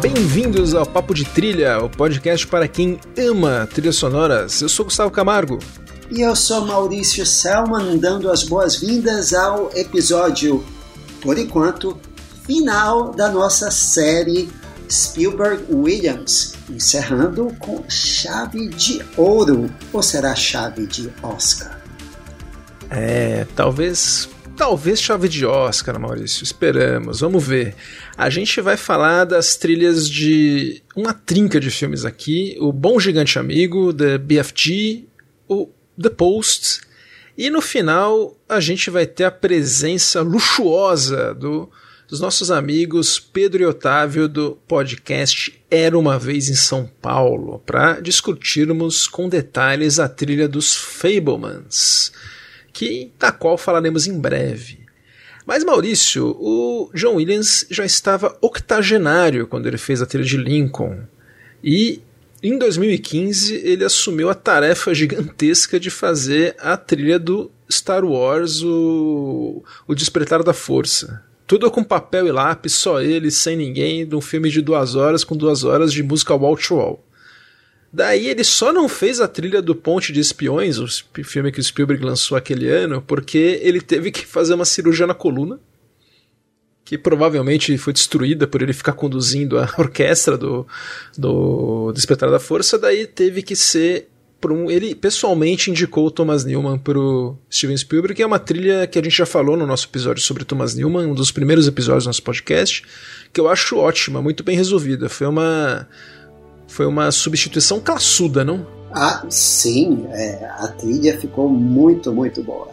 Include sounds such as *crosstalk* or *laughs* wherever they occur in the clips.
Bem-vindos ao Papo de Trilha, o podcast para quem ama trilhas sonoras. Eu sou Gustavo Camargo. E eu sou Maurício Selman, dando as boas-vindas ao episódio, por enquanto, final da nossa série Spielberg Williams, encerrando com chave de ouro, ou será chave de Oscar? É, talvez talvez chave de Oscar, Maurício. Esperamos, vamos ver. A gente vai falar das trilhas de uma trinca de filmes aqui: O Bom Gigante Amigo, The BFG, o The Post. E no final a gente vai ter a presença luxuosa do, dos nossos amigos Pedro e Otávio do podcast Era uma Vez em São Paulo, para discutirmos com detalhes a trilha dos Fablemans, que, da qual falaremos em breve. Mas Maurício, o John Williams já estava octogenário quando ele fez a trilha de Lincoln. E em 2015, ele assumiu a tarefa gigantesca de fazer a trilha do Star Wars, o, o Despertar da Força. Tudo com papel e lápis, só ele, sem ninguém, de um filme de duas horas, com duas horas de música wall to wall. Daí ele só não fez a trilha do Ponte de Espiões, o filme que o Spielberg lançou aquele ano, porque ele teve que fazer uma cirurgia na coluna que provavelmente foi destruída por ele ficar conduzindo a *laughs* orquestra do, do Despertar da Força, daí teve que ser um, ele pessoalmente indicou o Thomas Newman para o Steven Spielberg, que é uma trilha que a gente já falou no nosso episódio sobre Thomas Newman, um dos primeiros episódios do nosso podcast, que eu acho ótima, muito bem resolvida. Foi uma foi uma substituição classuda, não? Ah, sim, é, a trilha ficou muito, muito boa.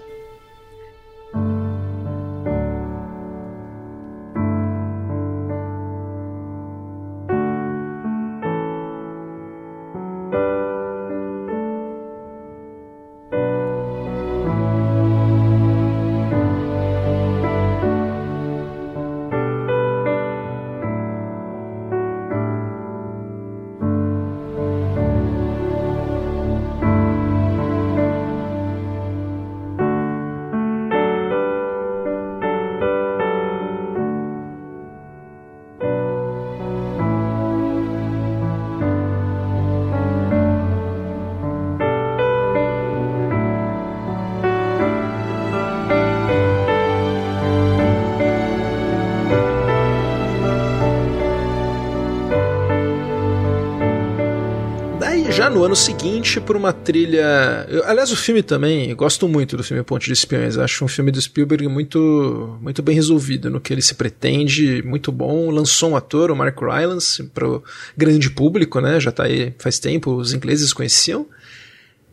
Ano seguinte por uma trilha. Eu, aliás, o filme também, eu gosto muito do filme Ponte de Espiões. Acho um filme do Spielberg muito, muito bem resolvido no que ele se pretende, muito bom. Lançou um ator, o Mark Rylance, para o grande público, né? Já está aí faz tempo, os ingleses conheciam.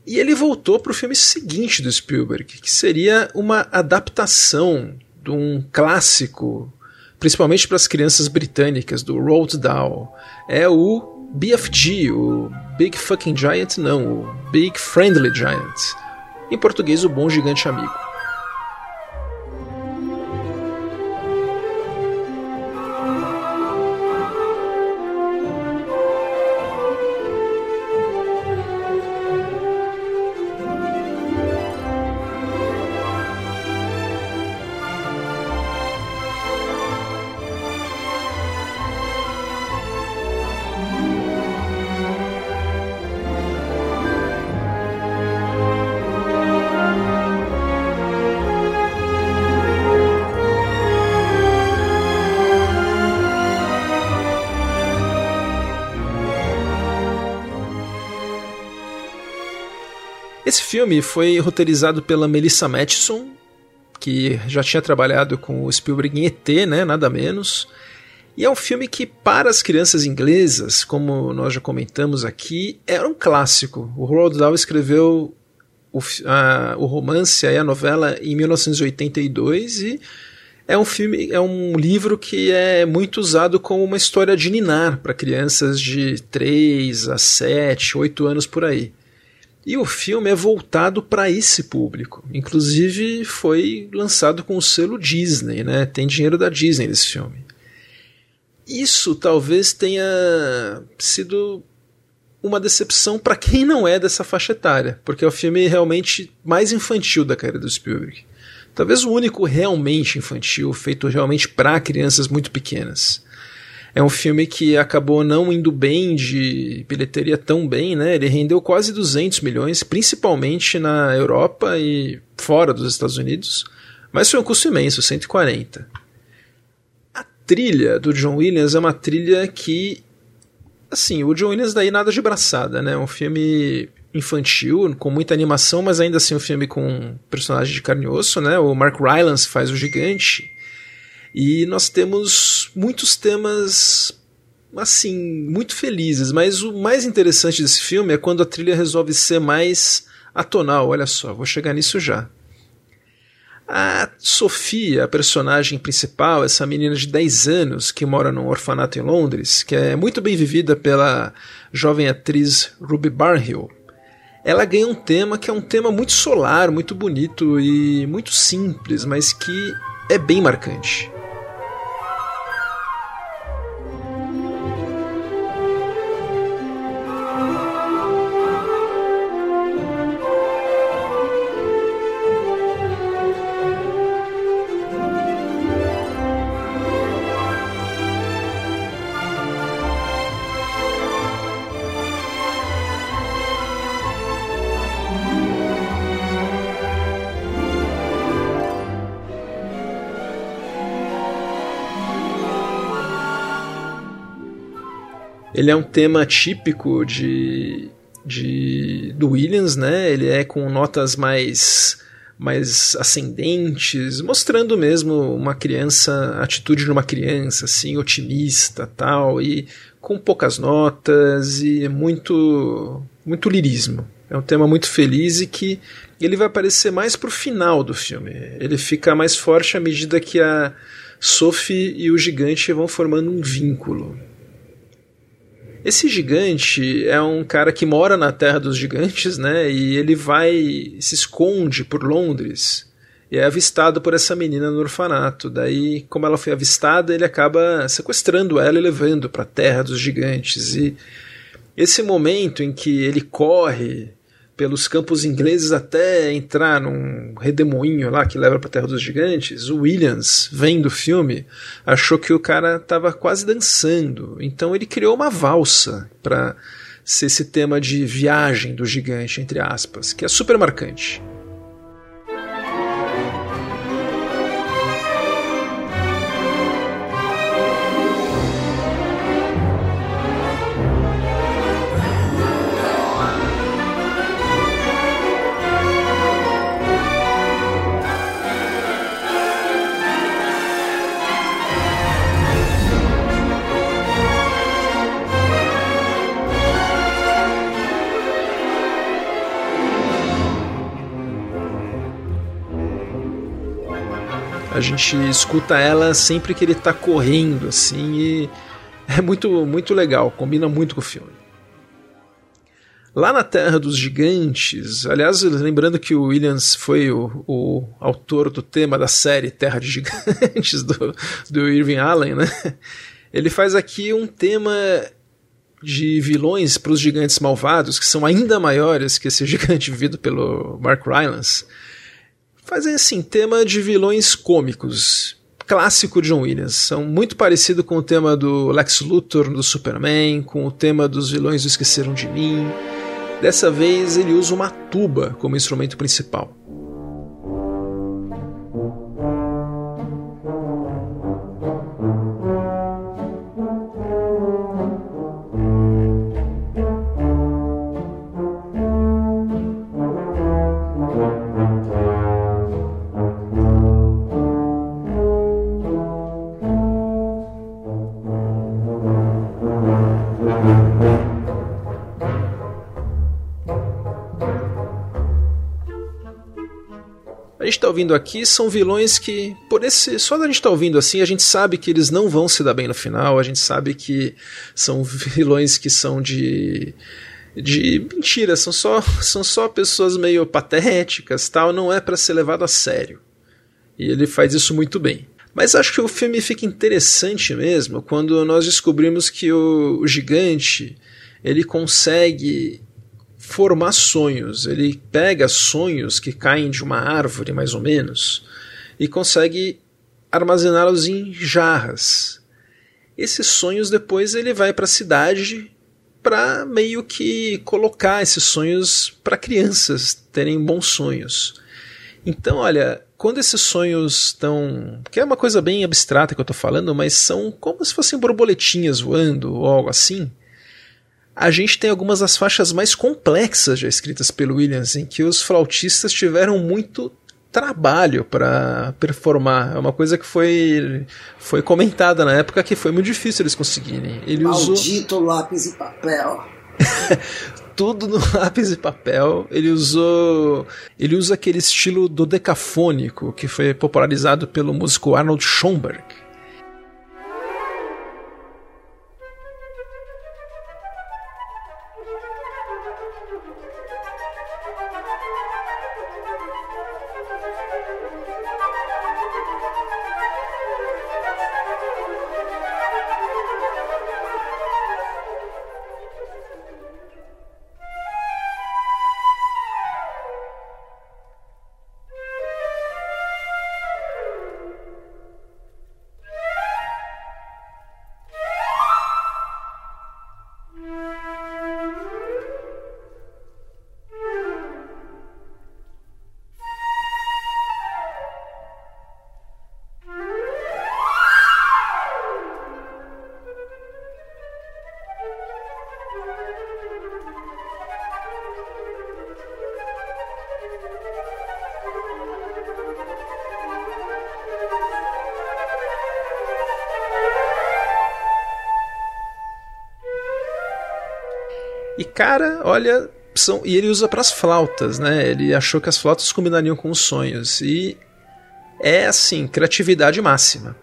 E ele voltou para o filme seguinte do Spielberg, que seria uma adaptação de um clássico, principalmente para as crianças britânicas, do Roald Dahl. É o BFG, o Big Fucking Giant, não, o Big Friendly Giant. Em português, o Bom Gigante Amigo. Esse filme foi roteirizado pela Melissa Matheson, que já tinha trabalhado com o Spielberg em ET, né, nada menos. E é um filme que, para as crianças inglesas, como nós já comentamos aqui, era um clássico. O Roald Dahl escreveu o, a, o romance e a novela em 1982 e é um filme, é um livro que é muito usado como uma história de ninar para crianças de 3 a 7, 8 anos por aí. E o filme é voltado para esse público. Inclusive foi lançado com o selo Disney, né? Tem dinheiro da Disney nesse filme. Isso talvez tenha sido uma decepção para quem não é dessa faixa etária, porque é o filme realmente mais infantil da carreira do Spielberg. Talvez o único realmente infantil, feito realmente para crianças muito pequenas. É um filme que acabou não indo bem de bilheteria tão bem, né? Ele rendeu quase 200 milhões, principalmente na Europa e fora dos Estados Unidos, mas foi um custo imenso, 140. A trilha do John Williams é uma trilha que assim, o John Williams daí nada de braçada, né? Um filme infantil, com muita animação, mas ainda assim um filme com personagem de carne e osso, né? O Mark Rylance faz o gigante. E nós temos muitos temas assim, muito felizes, mas o mais interessante desse filme é quando a trilha resolve ser mais atonal, olha só, vou chegar nisso já. A Sofia, a personagem principal, essa menina de 10 anos que mora num orfanato em Londres, que é muito bem vivida pela jovem atriz Ruby Barnhill, ela ganha um tema que é um tema muito solar, muito bonito e muito simples, mas que é bem marcante. Ele é um tema típico de, de do Williams, né? Ele é com notas mais mais ascendentes, mostrando mesmo uma criança, a atitude de uma criança, assim, otimista, tal, e com poucas notas e muito muito lirismo. É um tema muito feliz e que ele vai aparecer mais pro final do filme. Ele fica mais forte à medida que a Sophie e o gigante vão formando um vínculo. Esse gigante é um cara que mora na Terra dos Gigantes, né? E ele vai se esconde por Londres e é avistado por essa menina no orfanato. Daí, como ela foi avistada, ele acaba sequestrando ela e levando para a Terra dos Gigantes. E esse momento em que ele corre pelos campos ingleses até entrar num redemoinho lá que leva para a Terra dos Gigantes, o Williams, vendo o filme, achou que o cara estava quase dançando. Então ele criou uma valsa para ser esse tema de viagem do gigante, entre aspas, que é super marcante. Gente escuta ela sempre que ele tá correndo, assim, e *laughs* é muito, muito legal, combina muito com o filme. Lá na Terra dos Gigantes, aliás, lembrando que o Williams foi o, o autor do tema da série Terra de Gigantes, *laughs* do, do Irving Allen, né? Ele faz aqui um tema de vilões para os gigantes malvados, que são ainda maiores que esse gigante vivido pelo Mark Rylance fazem assim, tema de vilões cômicos. Clássico John Williams. São muito parecido com o tema do Lex Luthor do Superman, com o tema dos vilões do Esqueceram de Mim. Dessa vez ele usa uma tuba como instrumento principal. Ouvindo aqui são vilões que, por esse. Só da gente estar tá ouvindo assim, a gente sabe que eles não vão se dar bem no final, a gente sabe que são *laughs* vilões que são de de mentira, são só, são só pessoas meio patéticas, tal, não é para ser levado a sério. E ele faz isso muito bem. Mas acho que o filme fica interessante mesmo quando nós descobrimos que o, o gigante ele consegue formar sonhos. Ele pega sonhos que caem de uma árvore, mais ou menos, e consegue armazená-los em jarras. Esses sonhos depois ele vai para a cidade para meio que colocar esses sonhos para crianças terem bons sonhos. Então, olha, quando esses sonhos estão. que é uma coisa bem abstrata que eu estou falando, mas são como se fossem borboletinhas voando ou algo assim. A gente tem algumas das faixas mais complexas já escritas pelo Williams, em que os flautistas tiveram muito trabalho para performar. É uma coisa que foi, foi comentada na época que foi muito difícil eles conseguirem. Ele Maldito usou... lápis e papel. *laughs* Tudo no *laughs* lápis e papel. Ele usou. Ele usa aquele estilo do decafônico que foi popularizado pelo músico Arnold Schoenberg. E cara, olha, são, e ele usa para as flautas, né? Ele achou que as flautas combinariam com os sonhos e é assim, criatividade máxima.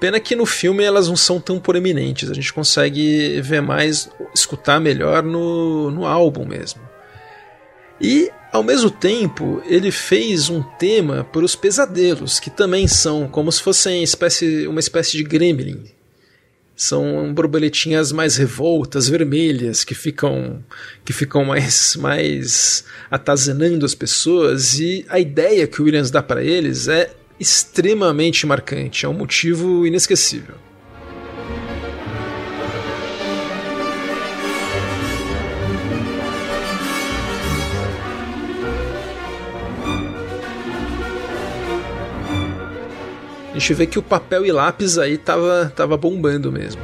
Pena que no filme elas não são tão proeminentes, a gente consegue ver mais, escutar melhor no, no álbum mesmo. E, ao mesmo tempo, ele fez um tema para os pesadelos, que também são como se fossem espécie, uma espécie de gremlin, são borboletinhas mais revoltas, vermelhas, que ficam que ficam mais mais atazenando as pessoas e a ideia que o Williams dá para eles é extremamente marcante, é um motivo inesquecível. A gente vê que o papel e lápis aí tava, tava bombando mesmo.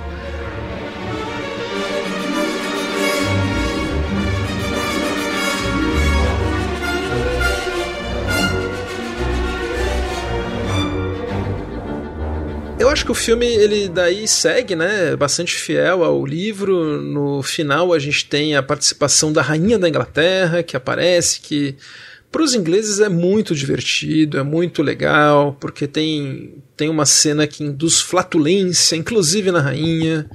Eu acho que o filme ele daí segue, né, bastante fiel ao livro. No final a gente tem a participação da rainha da Inglaterra que aparece, que para os ingleses é muito divertido, é muito legal, porque tem, tem uma cena que induz flatulência, inclusive na rainha,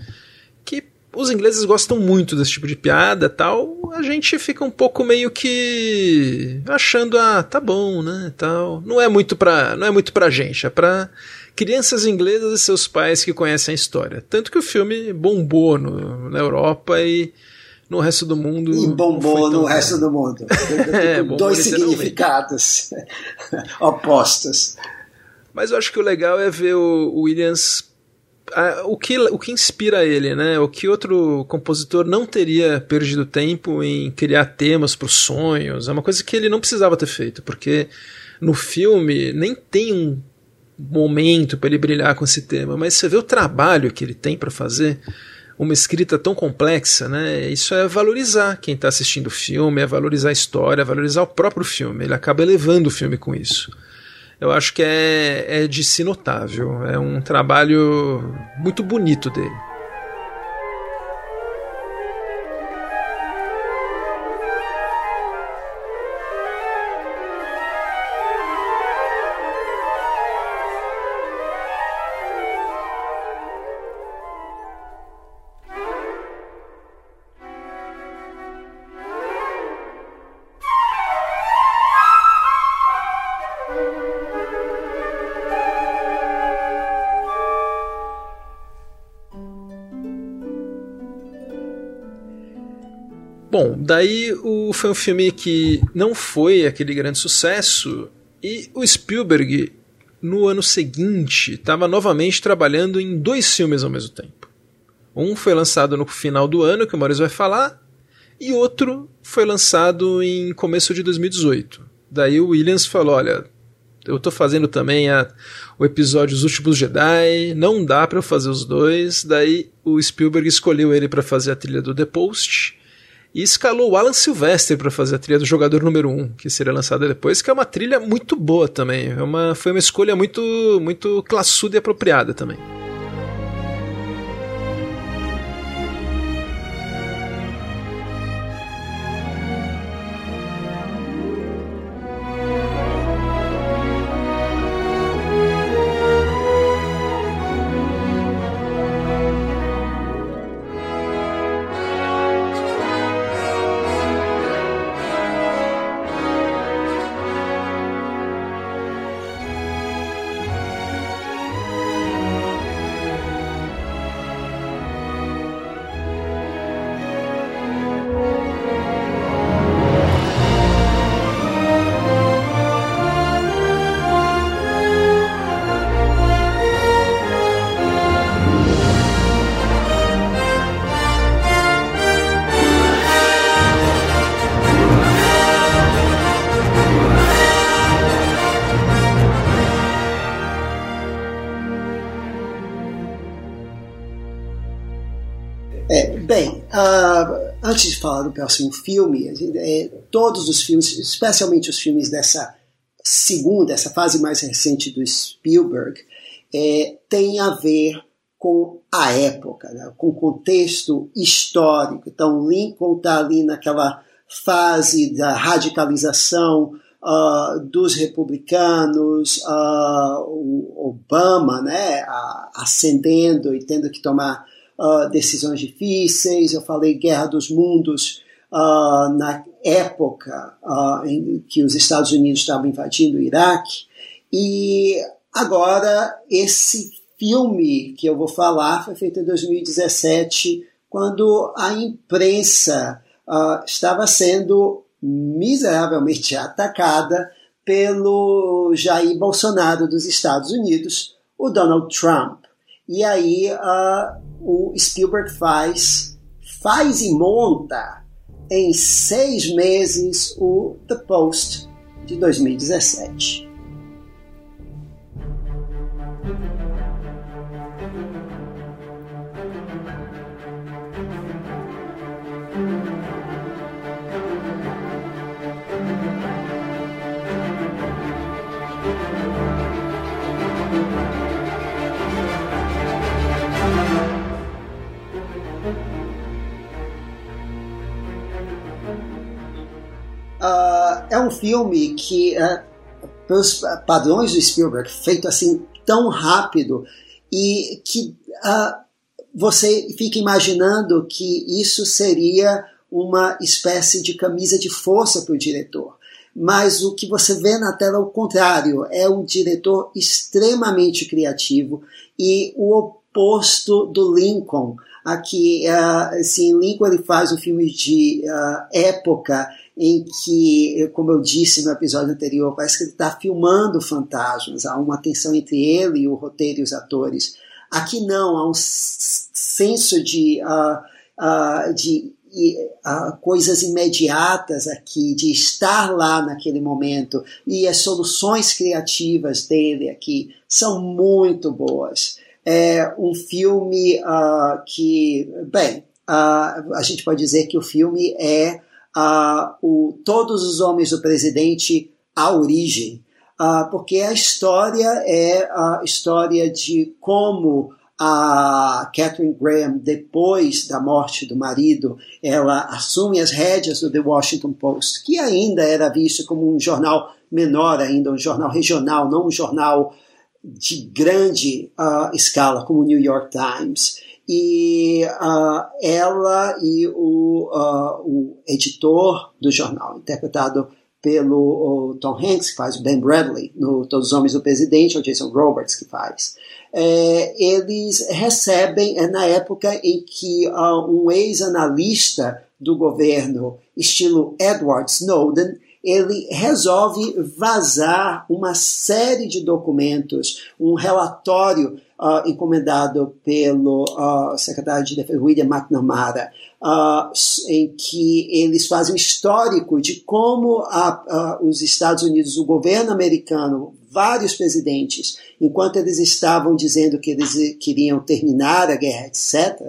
que os ingleses gostam muito desse tipo de piada tal. A gente fica um pouco meio que achando, ah, tá bom, né, tal. Não é muito pra, não é muito gente, é pra crianças inglesas e seus pais que conhecem a história. Tanto que o filme bombou no, na Europa e no resto do mundo. E bombou no resto do mundo. *laughs* é, dois significados *laughs* opostos. Mas eu acho que o legal é ver o Williams. o, que, o que inspira ele, né? O que outro compositor não teria perdido tempo em criar temas para os sonhos. É uma coisa que ele não precisava ter feito, porque no filme nem tem um momento para ele brilhar com esse tema, mas você vê o trabalho que ele tem para fazer uma escrita tão complexa, né? Isso é valorizar quem está assistindo o filme, é valorizar a história, é valorizar o próprio filme. Ele acaba elevando o filme com isso. Eu acho que é, é de si notável. É um trabalho muito bonito dele. Bom, daí o, foi um filme que não foi aquele grande sucesso e o Spielberg, no ano seguinte, estava novamente trabalhando em dois filmes ao mesmo tempo. Um foi lançado no final do ano, que o Maurício vai falar, e outro foi lançado em começo de 2018. Daí o Williams falou: Olha, eu estou fazendo também a, o episódio Os Últimos Jedi, não dá para eu fazer os dois. Daí o Spielberg escolheu ele para fazer a trilha do The Post e escalou o Alan Silvestre para fazer a trilha do Jogador Número 1, que seria lançada depois, que é uma trilha muito boa também. É uma, foi uma escolha muito, muito classuda e apropriada também. Próximo filme, é, todos os filmes, especialmente os filmes dessa segunda, essa fase mais recente do Spielberg, é, tem a ver com a época, né, com o contexto histórico. Então, Lincoln está ali naquela fase da radicalização uh, dos republicanos, uh, o Obama né, ascendendo e tendo que tomar uh, decisões difíceis, eu falei Guerra dos Mundos uh, na época uh, em que os Estados Unidos estavam invadindo o Iraque, e agora esse filme que eu vou falar foi feito em 2017, quando a imprensa estava sendo miseravelmente *laughs* atacada pelo Jair Bolsonaro dos Estados Unidos, o Donald Trump. E aí uh, o Spielberg faz, faz e monta em seis meses o The Post de 2017. É um filme que, uh, pelos padrões do Spielberg, feito assim tão rápido e que uh, você fica imaginando que isso seria uma espécie de camisa de força para o diretor. Mas o que você vê na tela é o contrário, é um diretor extremamente criativo e o oposto do Lincoln. Aqui, uh, assim, Lincoln ele faz um filme de uh, época em que, como eu disse no episódio anterior, parece que ele está filmando fantasmas, há uma tensão entre ele e o roteiro e os atores. Aqui não, há um senso de, uh, uh, de uh, coisas imediatas aqui, de estar lá naquele momento, e as soluções criativas dele aqui são muito boas. É um filme que, bem, a gente pode dizer que o filme é uh, o Todos os Homens do Presidente, A Origem, uh, porque a história é a história de como a Catherine Graham, depois da morte do marido, ela assume as rédeas do The Washington Post, que ainda era visto como um jornal menor ainda, um jornal regional, não um jornal de grande uh, escala como o New York Times e uh, ela e o, uh, o editor do jornal, interpretado pelo Tom Hanks, que faz o Ben Bradley, no Todos os Homens do Presidente, ou Jason Roberts, que faz. É, eles recebem, é na época em que um ex-analista do governo, estilo Edward Snowden, ele resolve vazar uma série de documentos, um relatório uh, encomendado pelo uh, secretário de Defesa William McNamara, uh, em que eles fazem um histórico de como a, os Estados Unidos, o governo americano, vários presidentes, enquanto eles estavam dizendo que eles queriam terminar a guerra, etc.,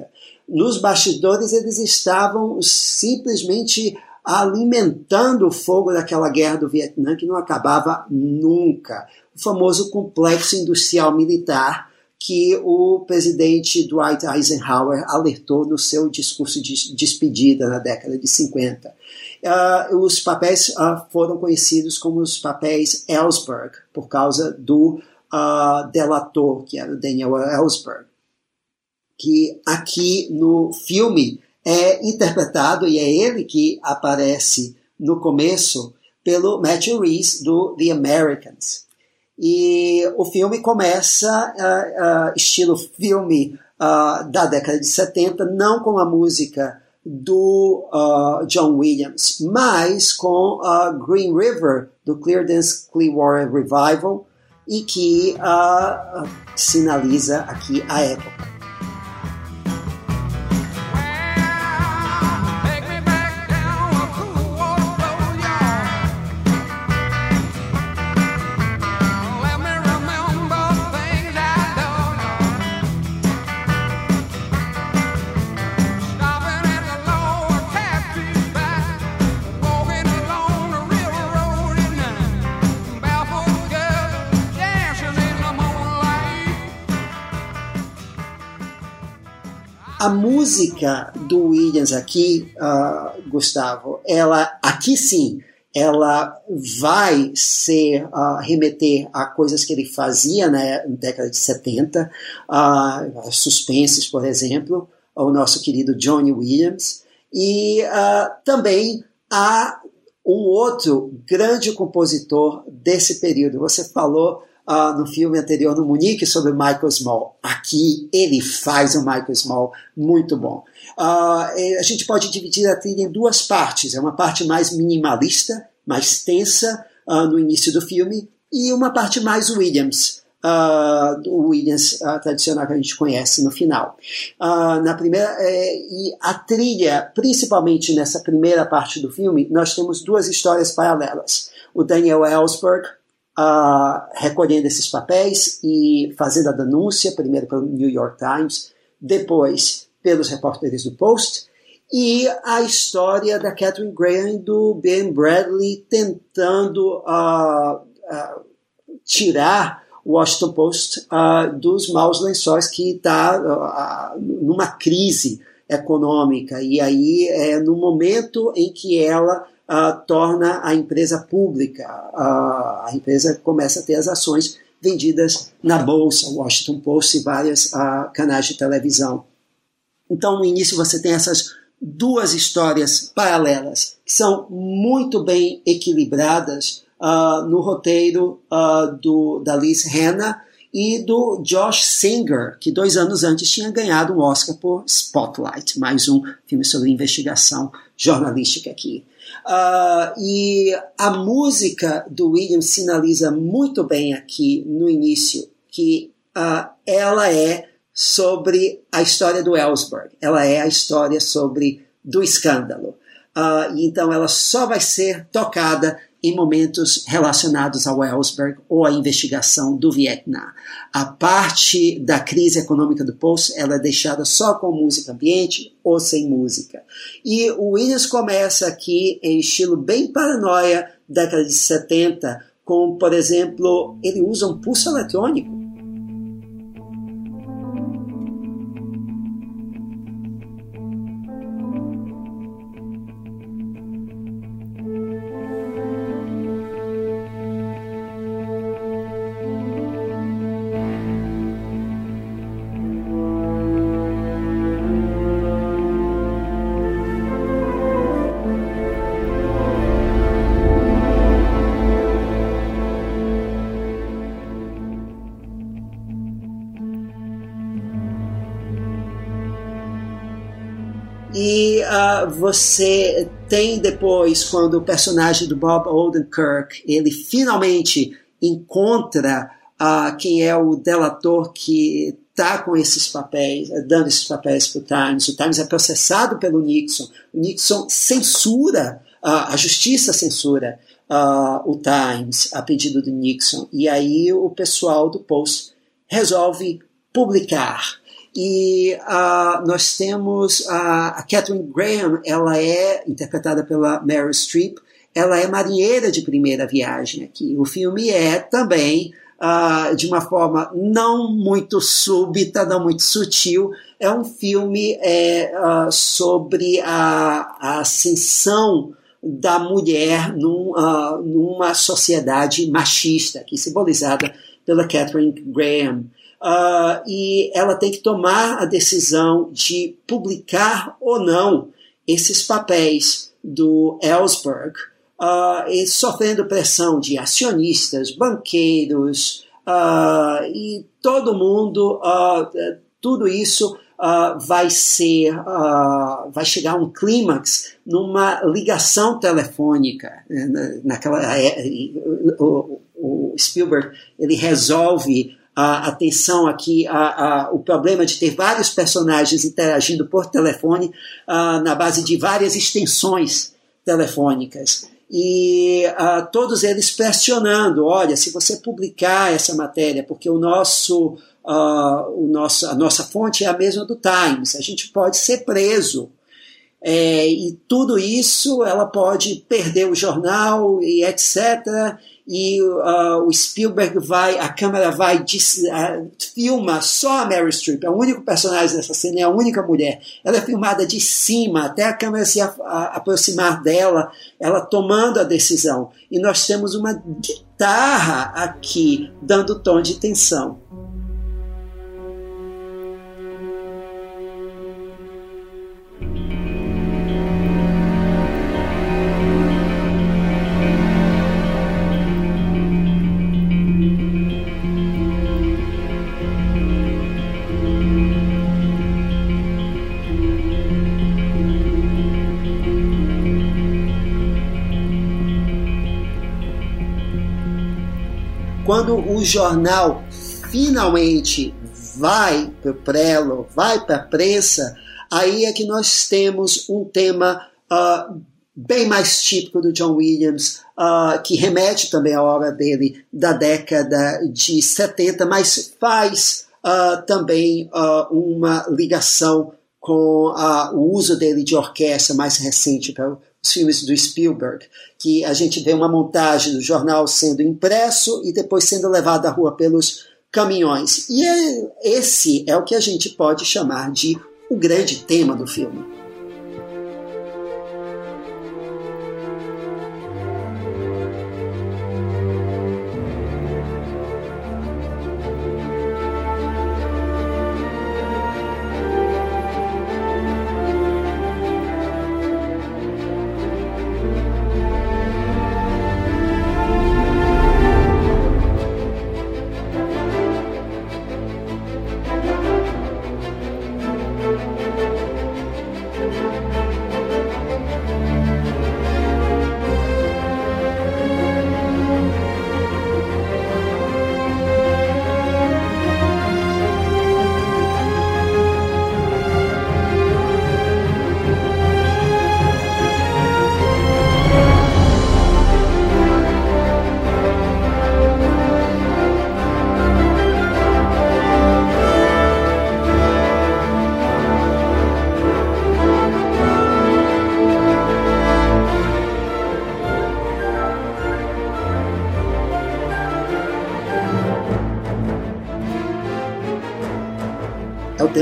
nos bastidores eles estavam simplesmente alimentando o fogo daquela guerra do Vietnã que não acabava nunca. O famoso complexo industrial militar que o presidente Dwight Eisenhower alertou no seu discurso de despedida na década de 50. Uh, ah, os papéis uh, foram conhecidos como os papéis Ellsberg, por causa do uh, delator, que era o Daniel Ellsberg, que aqui no filme é interpretado, e é ele que aparece no começo, pelo Matthew Reese, do The Americans. E o filme começa uh, uh, estilo filme uh, da década de 70, não com a música do John Williams, mas com Green River, do Cleardance Clearwater Revival, e que sinaliza aqui a época. Música do Williams aqui, uh, Gustavo, ela aqui sim, ela vai ser uh, remeter a coisas que ele fazia né, na década de 70, uh, suspenses, por exemplo, o nosso querido Johnny Williams, e uh, também a um outro grande compositor desse período. Você falou uh, no filme anterior, no Munique, sobre Michael Small. Aqui ele faz o Michael Small muito bom. Uh, a gente pode dividir a trilha em duas partes. É uma parte mais minimalista, mais tensa uh, no início do filme, e uma parte mais Williams. Uh, do Williams uh, tradicional que a gente conhece no final. Uh, na primeira é, e a trilha, principalmente nessa primeira parte do filme, nós temos duas histórias paralelas. O Daniel Ellsberg, uh, recolhendo esses papéis e fazendo a denúncia, primeiro pelo New York Times, depois pelos repórteres do Post, e a história da Catherine Graham e do Ben Bradley tentando uh, uh, tirar o Washington Post uh, dos maus lençóis que está numa crise econômica. E aí é no momento em que ela uh, torna a empresa pública. Uh, a empresa começa a ter as ações vendidas na bolsa, Washington Post e vários uh, canais de televisão. Então, no início, você tem essas duas histórias paralelas que são muito bem equilibradas no roteiro do, da Liz Hanna e do Josh Singer, que dois anos antes tinha ganhado um Oscar por Spotlight, mais um filme sobre investigação jornalística aqui. Uh, e a música do Williams sinaliza muito bem aqui no início que uh, ela é sobre a história do Ellsberg, ela é a história sobre do escândalo. Uh, então ela só vai ser tocada em momentos relacionados ao Ellsberg ou à investigação do Vietnã. A parte da crise econômica do Poço ela é deixada só com música ambiente ou sem música. E o Williams começa aqui em estilo bem paranoia, década de 70, com, por exemplo, ele usa um pulso eletrônico você tem depois, quando o personagem do Bob Odenkirk, ele finalmente encontra uh, quem é o delator que está com esses papéis, dando esses papéis para o Times. O Times é processado pelo Nixon. O Nixon censura, uh, a justiça censura o Times a pedido do Nixon. E aí o pessoal do Post resolve publicar e uh, nós temos a, a Catherine Graham, ela é interpretada pela Meryl Streep, ela é marinheira de primeira viagem aqui. O filme é também, uh, de uma forma não muito súbita, não muito sutil, é um filme é, uh, sobre a, a, ascensão da mulher num, uh, numa sociedade machista, aqui simbolizada pela Catherine Graham. Uh, e ela tem que tomar a decisão de publicar ou não esses papéis do Ellsberg, uh, sofrendo pressão de acionistas, banqueiros uh, e todo mundo, tudo isso vai ser, vai chegar a um clímax numa ligação telefônica. Né, naquela, é, o, o Spielberg ele resolve a atenção aqui a, a, o problema de ter vários personagens interagindo por telefone a, na base de várias extensões telefônicas. E todos eles pressionando: olha, se você publicar essa matéria, porque o nosso, o nosso, a nossa fonte é a mesma do Times, a gente pode ser preso. É, e tudo isso ela pode perder o jornal e etc e uh, o Spielberg vai, a câmera vai, uh, filma só a Mary Streep, é o único personagem dessa cena, é a única mulher. Ela é filmada de cima, até a câmera se a, a, aproximar dela, ela tomando a decisão. E nós temos uma guitarra aqui, dando tom de tensão. Quando o jornal finalmente vai para o prelo, vai para a prensa, aí é que nós temos um tema uh, bem mais típico do John Williams, uh, que remete também à obra dele da década de 70, mas faz uh, também uma ligação com o uso dele de orquestra mais recente para os filmes do Spielberg, que a gente vê uma montagem do jornal sendo impresso e depois sendo levado à rua pelos caminhões. E é, esse é o que a gente pode chamar de o grande tema do filme.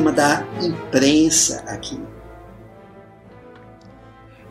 Tema da imprensa aqui.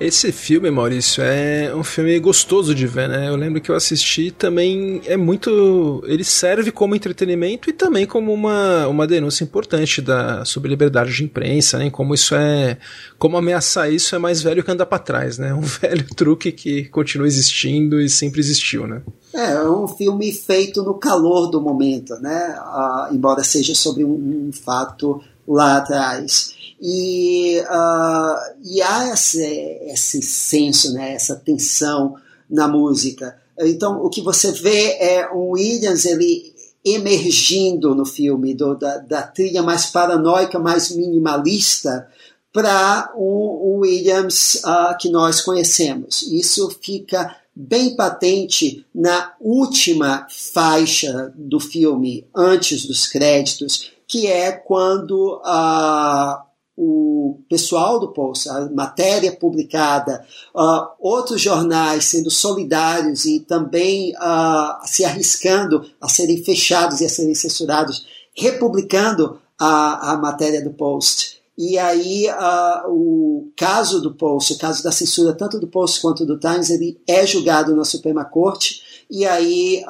Esse filme, Maurício, é um filme gostoso de ver, né? Eu lembro que eu assisti também é muito. Ele serve como entretenimento e também como uma, uma denúncia importante da, sobre liberdade de imprensa, né? Como isso é. Como ameaçar isso é mais velho que andar para trás, né? Um *laughs* velho truque que continua existindo e sempre existiu, né? É, é um filme feito no calor do momento, né? Ah, embora seja sobre um, um fato lá atrás. E, uh, e há esse, esse senso, né, essa tensão na música. Então, o que você vê é o Williams ele emergindo no filme do, da, da trilha mais paranoica, mais minimalista, para o, o, Williams uh, que nós conhecemos. Isso fica bem patente na última faixa do filme, antes dos créditos, que é quando uh, o pessoal do Pulse, a matéria publicada, uh, outros jornais sendo solidários e também uh, se arriscando a serem fechados e a serem censurados, republicando a, a matéria do Post. E aí uh, o caso do Post, o caso da censura tanto do Post quanto do Times, ele é julgado na Suprema Corte e aí,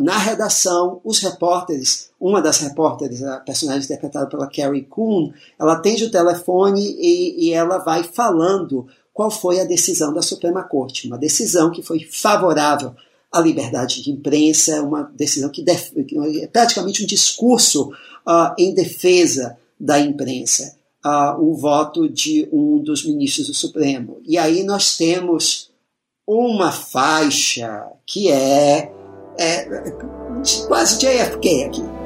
na redação, os repórteres, uma das repórteres, a personagem interpretada pela Carrie Coon, ela atende o telefone e, e ela vai falando qual foi a decisão da Suprema Corte. Uma decisão que foi favorável à liberdade de imprensa, uma decisão que é praticamente um discurso uh, em defesa da imprensa, uh, um voto de um dos ministros do Supremo. E aí nós temos uma faixa que é, é quase JFK aqui.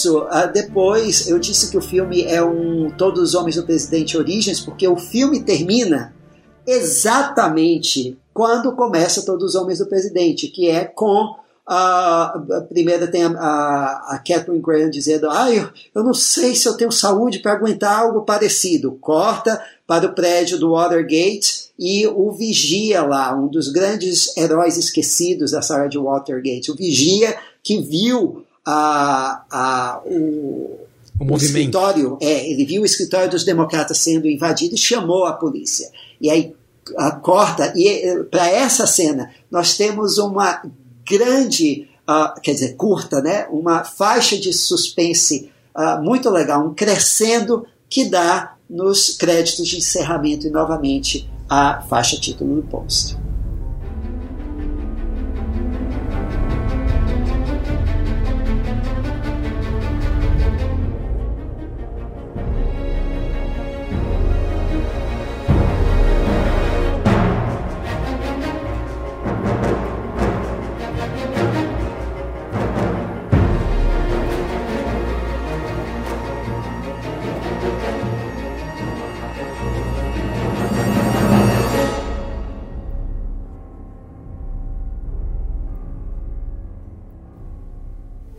Isso, uh, depois eu disse que o filme é um Todos os Homens do Presidente Origens, porque o filme termina exatamente quando começa Todos os Homens do Presidente, que é com a, a primeira tem a, a, a Catherine Graham dizendo: ah, eu, eu não sei se eu tenho saúde para aguentar algo parecido. Corta para o prédio do Watergate e o vigia lá, um dos grandes heróis esquecidos da saga de Watergate, o vigia que viu a, a, o, o, o escritório, é, ele viu o escritório dos democratas sendo invadido e chamou a polícia. E aí a, corta, e eh, para essa cena nós temos uma grande, uh, quer dizer, curta, né, uma faixa de suspense uh, muito legal, um crescendo que dá nos créditos de encerramento e novamente a faixa título do post.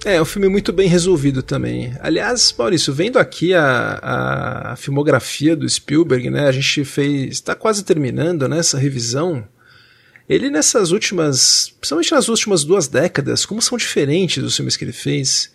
É, um filme muito bem resolvido também. Aliás, Maurício, vendo aqui a, a filmografia do Spielberg, né? A gente fez. está quase terminando né, essa revisão. Ele nessas últimas. Principalmente nas últimas duas décadas, como são diferentes os filmes que ele fez.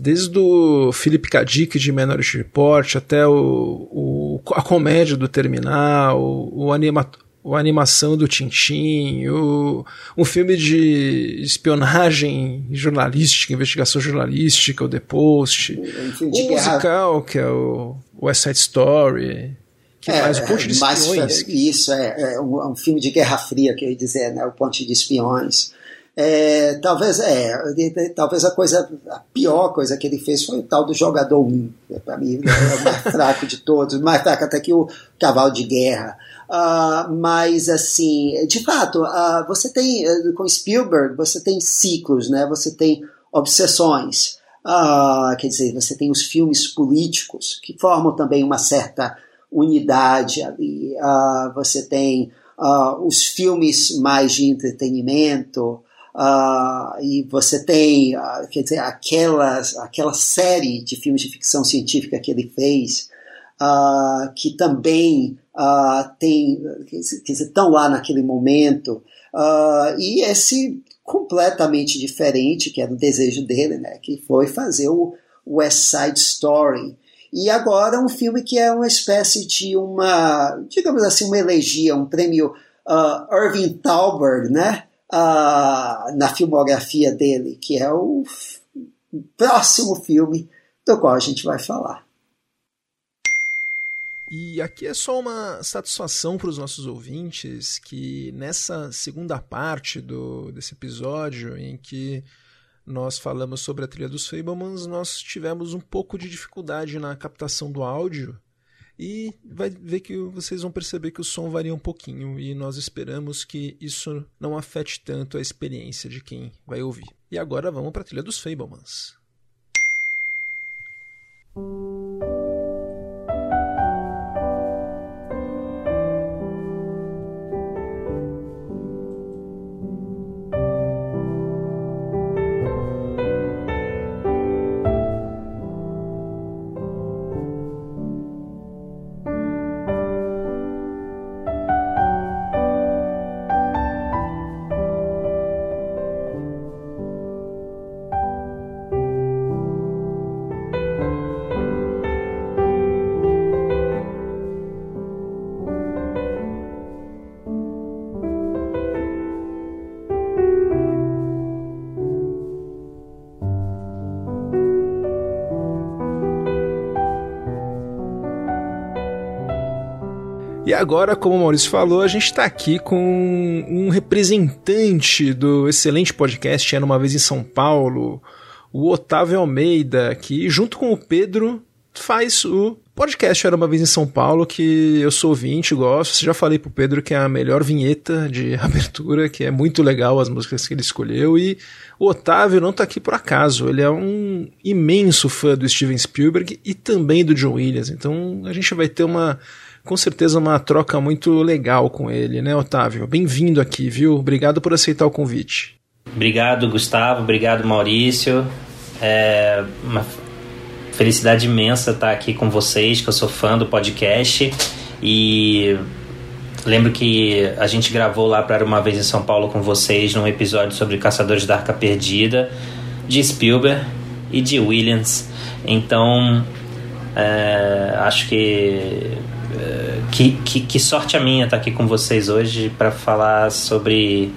Desde o Philip K. Dick de Minority Report até o, o, a comédia do Terminal, o, o anima, a animação do Tintin, o, um filme de espionagem jornalística, investigação jornalística, o The Post, um, um musical que é o West Side Story, que é, faz o Ponte de Espiões. isso, é, é um, um, filme de Guerra Fria, que eu ia dizer, né, o Ponte de Espiões. É, talvez é, talvez a coisa a pior coisa que ele fez foi o tal do jogador 1 para mim é o mais *laughs* fraco de todos mais fraco até que o cavalo de guerra Uh, mas assim, de fato, uh, você tem uh, com Spielberg você tem ciclos, né? Você tem obsessões, quer dizer, você tem os filmes políticos que formam também uma certa unidade ali. você tem os filmes mais de entretenimento. e você tem, quer dizer, aquelas, aquela série de filmes de ficção científica que ele fez, que também uh, tem, dizer, estão lá naquele momento. Uh, e esse completamente diferente, que era o desejo dele, né, que foi fazer o West Side Story. E agora um filme que é uma espécie de uma, digamos assim, uma elegia, um prêmio uh, Irving Thalberg, né, na filmografia dele, que é o próximo filme do qual a gente vai falar. E aqui é só uma satisfação para os nossos ouvintes que nessa segunda parte do, desse episódio, em que nós falamos sobre a trilha dos Fablemans, nós tivemos um pouco de dificuldade na captação do áudio. E vai ver que vocês vão perceber que o som varia um pouquinho e nós esperamos que isso não afete tanto a experiência de quem vai ouvir. E agora vamos para a trilha dos Fablemans. E agora, como o Maurício falou, a gente está aqui com um representante do excelente podcast Era Uma Vez em São Paulo, o Otávio Almeida, que junto com o Pedro faz o podcast Era Uma Vez em São Paulo, que eu sou ouvinte, gosto. Já falei pro Pedro que é a melhor vinheta de *laughs* abertura, que é muito legal as músicas que ele escolheu. E o Otávio não tá aqui por acaso, ele é um imenso fã do Steven Spielberg e também do John Williams. Então a gente vai ter uma com certeza uma troca muito legal com ele, né, Otávio? Bem-vindo aqui, viu? Obrigado por aceitar o convite. Obrigado, Gustavo. Obrigado, Maurício. É uma felicidade imensa estar aqui com vocês, que eu sou fã do podcast. E lembro que a gente gravou lá para uma vez em São Paulo com vocês num episódio sobre Caçadores da Arca Perdida, de Spielberg e de Williams. Então, é, acho que que, que, que, sorte a minha estar aqui com vocês hoje para falar sobre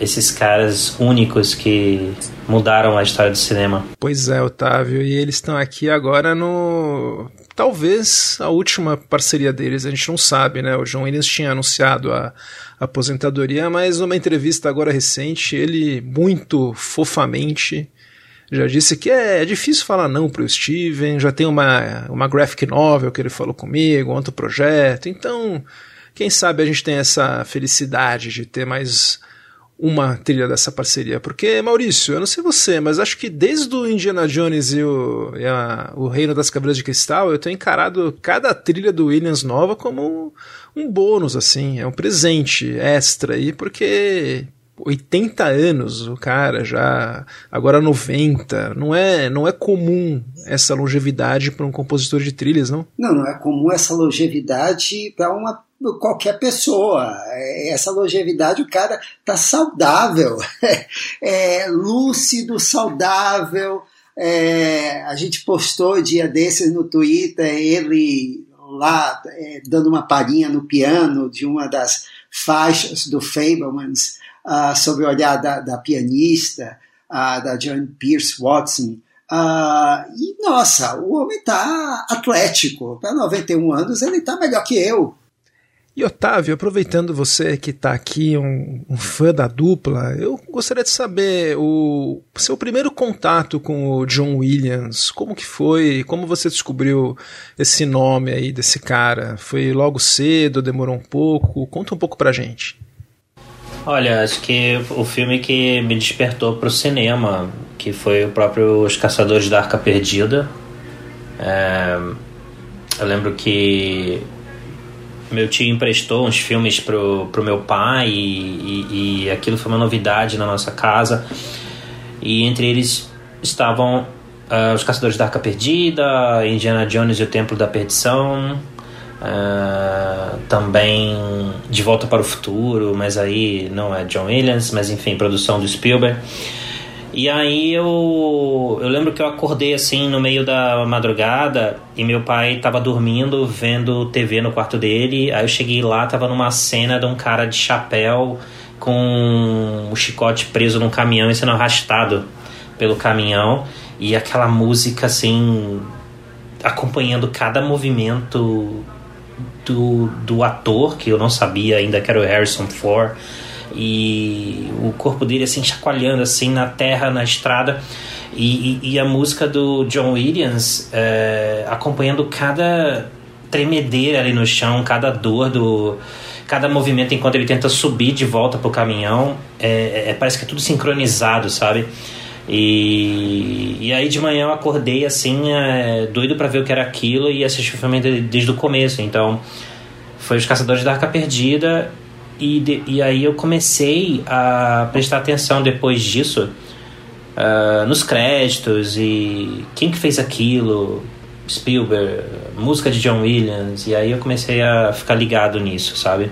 esses caras únicos que mudaram a história do cinema. Pois é, Otávio, e eles estão aqui agora no. Talvez a última parceria deles, a gente não sabe, né? O John Williams tinha anunciado a, a aposentadoria, mas numa entrevista agora recente, ele muito fofamente já disse que é, é difícil falar não pro Steven, já tem uma, uma graphic novel que ele falou comigo, outro projeto, então quem sabe a gente tem essa felicidade de ter mais uma trilha dessa parceria. Porque, Maurício, eu não sei você, mas acho que desde o Indiana Jones e o, e a, o Reino das Cabras de Cristal, eu tenho encarado cada trilha do Williams nova como um, um bônus, assim, é um presente extra aí, porque 80 anos, o cara já agora 90. Não é, não é comum essa longevidade para um compositor de trilhas, não? Não, não é comum essa longevidade para uma qualquer pessoa. É, essa longevidade, o cara tá saudável, *laughs* é, lúcido, saudável. É, a gente postou dia desses no Twitter ele lá é, dando uma palhinha no piano de uma das faixas do Fablemans uh, sobre o olhar da, da pianista, uh, da Joan Pierce Watson. Uh, e, nossa, o homem está atlético. Para 91 anos, ele está melhor que eu. E Otávio, aproveitando você que está aqui, um, um, fã da dupla, eu gostaria de saber o seu primeiro contato com o John Williams, como que foi, como você descobriu esse nome aí desse cara? Foi logo cedo, demorou um pouco? Conta um pouco pra gente. Olha, acho que o filme que me despertou para o cinema, que foi o próprio Os Caçadores da Arca Perdida. É, eu lembro que meu tio emprestou uns filmes pro, pro meu pai e, e, e aquilo foi uma novidade na nossa casa. E entre eles estavam uh, Os Caçadores da Arca Perdida, Indiana Jones e o Templo da Perdição, Uh, também De Volta para o Futuro, mas aí não é John Williams, mas enfim, produção do Spielberg. E aí eu, eu lembro que eu acordei assim no meio da madrugada e meu pai tava dormindo, vendo TV no quarto dele. Aí eu cheguei lá, tava numa cena de um cara de chapéu com o chicote preso num caminhão e sendo arrastado pelo caminhão. E aquela música assim, acompanhando cada movimento do, do ator, que eu não sabia ainda que era o Harrison Ford, e o corpo dele assim chacoalhando assim na terra, na estrada. E, e, e a música do John Williams é, acompanhando cada tremedeira ali no chão, cada dor do cada movimento enquanto ele tenta subir de volta pro caminhão é, é, parece que é tudo sincronizado sabe e, e aí de manhã eu acordei assim, é, doido para ver o que era aquilo e assisti o filme desde o começo. Então foi Os Caçadores da Arca Perdida e, de, e aí eu comecei a prestar atenção depois disso uh, nos créditos e quem que fez aquilo, Spielberg, música de John Williams, e aí eu comecei a ficar ligado nisso, sabe?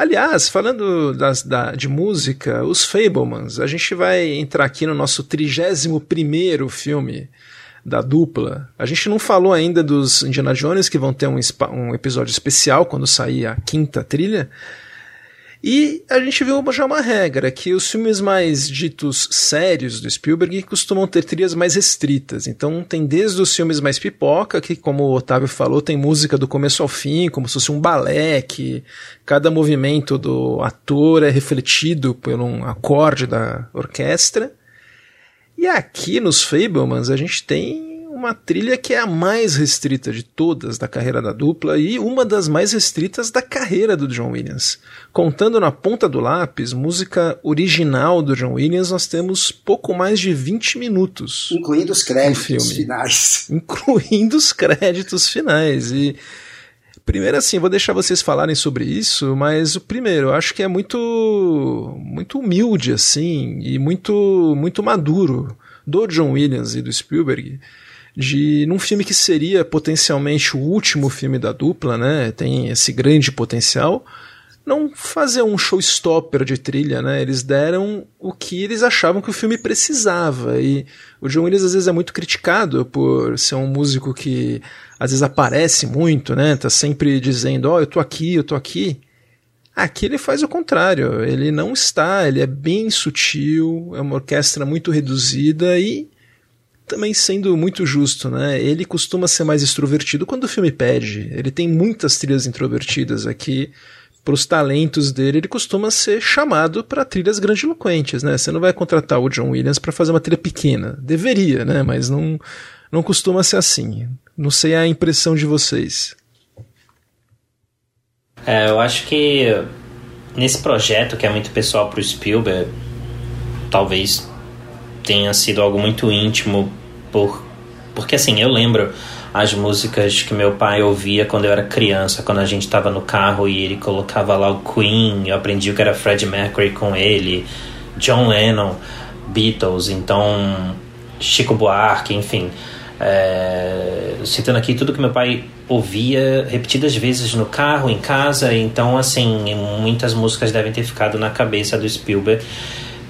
Aliás, falando das, da, de música, os Fablemans, a gente vai entrar aqui no nosso 31 filme da dupla. A gente não falou ainda dos Indiana Jones, que vão ter um, um episódio especial quando sair a quinta trilha. E a gente viu já uma regra, que os filmes mais ditos sérios do Spielberg costumam ter trilhas mais restritas. Então tem desde os filmes mais pipoca, que como o Otávio falou, tem música do começo ao fim, como se fosse um balé, que cada movimento do ator é refletido por um acorde da orquestra. E aqui nos Fablemans a gente tem uma trilha que é a mais restrita de todas da carreira da dupla e uma das mais restritas da carreira do John Williams. Contando na ponta do lápis, música original do John Williams, nós temos pouco mais de 20 minutos. Incluindo os créditos finais. *laughs* Incluindo os créditos finais. E. Primeiro, assim, vou deixar vocês falarem sobre isso, mas o primeiro, eu acho que é muito, muito humilde, assim, e muito, muito maduro do John Williams e do Spielberg de num filme que seria potencialmente o último filme da dupla, né? Tem esse grande potencial. Não fazer um showstopper de trilha, né? Eles deram o que eles achavam que o filme precisava. E o John Williams às vezes é muito criticado por ser um músico que às vezes aparece muito, né? Tá sempre dizendo, ó, oh, eu tô aqui, eu tô aqui. Aqui ele faz o contrário, ele não está, ele é bem sutil, é uma orquestra muito reduzida e também sendo muito justo, né? Ele costuma ser mais extrovertido quando o filme pede. Ele tem muitas trilhas introvertidas aqui. Para os talentos dele, ele costuma ser chamado para trilhas grandiloquentes, né? Você não vai contratar o John Williams para fazer uma trilha pequena. Deveria, né? Mas não, não costuma ser assim. Não sei a impressão de vocês. É, eu acho que nesse projeto que é muito pessoal para o Spielberg, talvez tenha sido algo muito íntimo por, porque assim, eu lembro as músicas que meu pai ouvia quando eu era criança, quando a gente estava no carro e ele colocava lá o Queen, eu aprendi o que era Freddie Mercury com ele, John Lennon, Beatles, então Chico Buarque, enfim. É, citando aqui tudo que meu pai ouvia repetidas vezes no carro, em casa, então assim, muitas músicas devem ter ficado na cabeça do Spielberg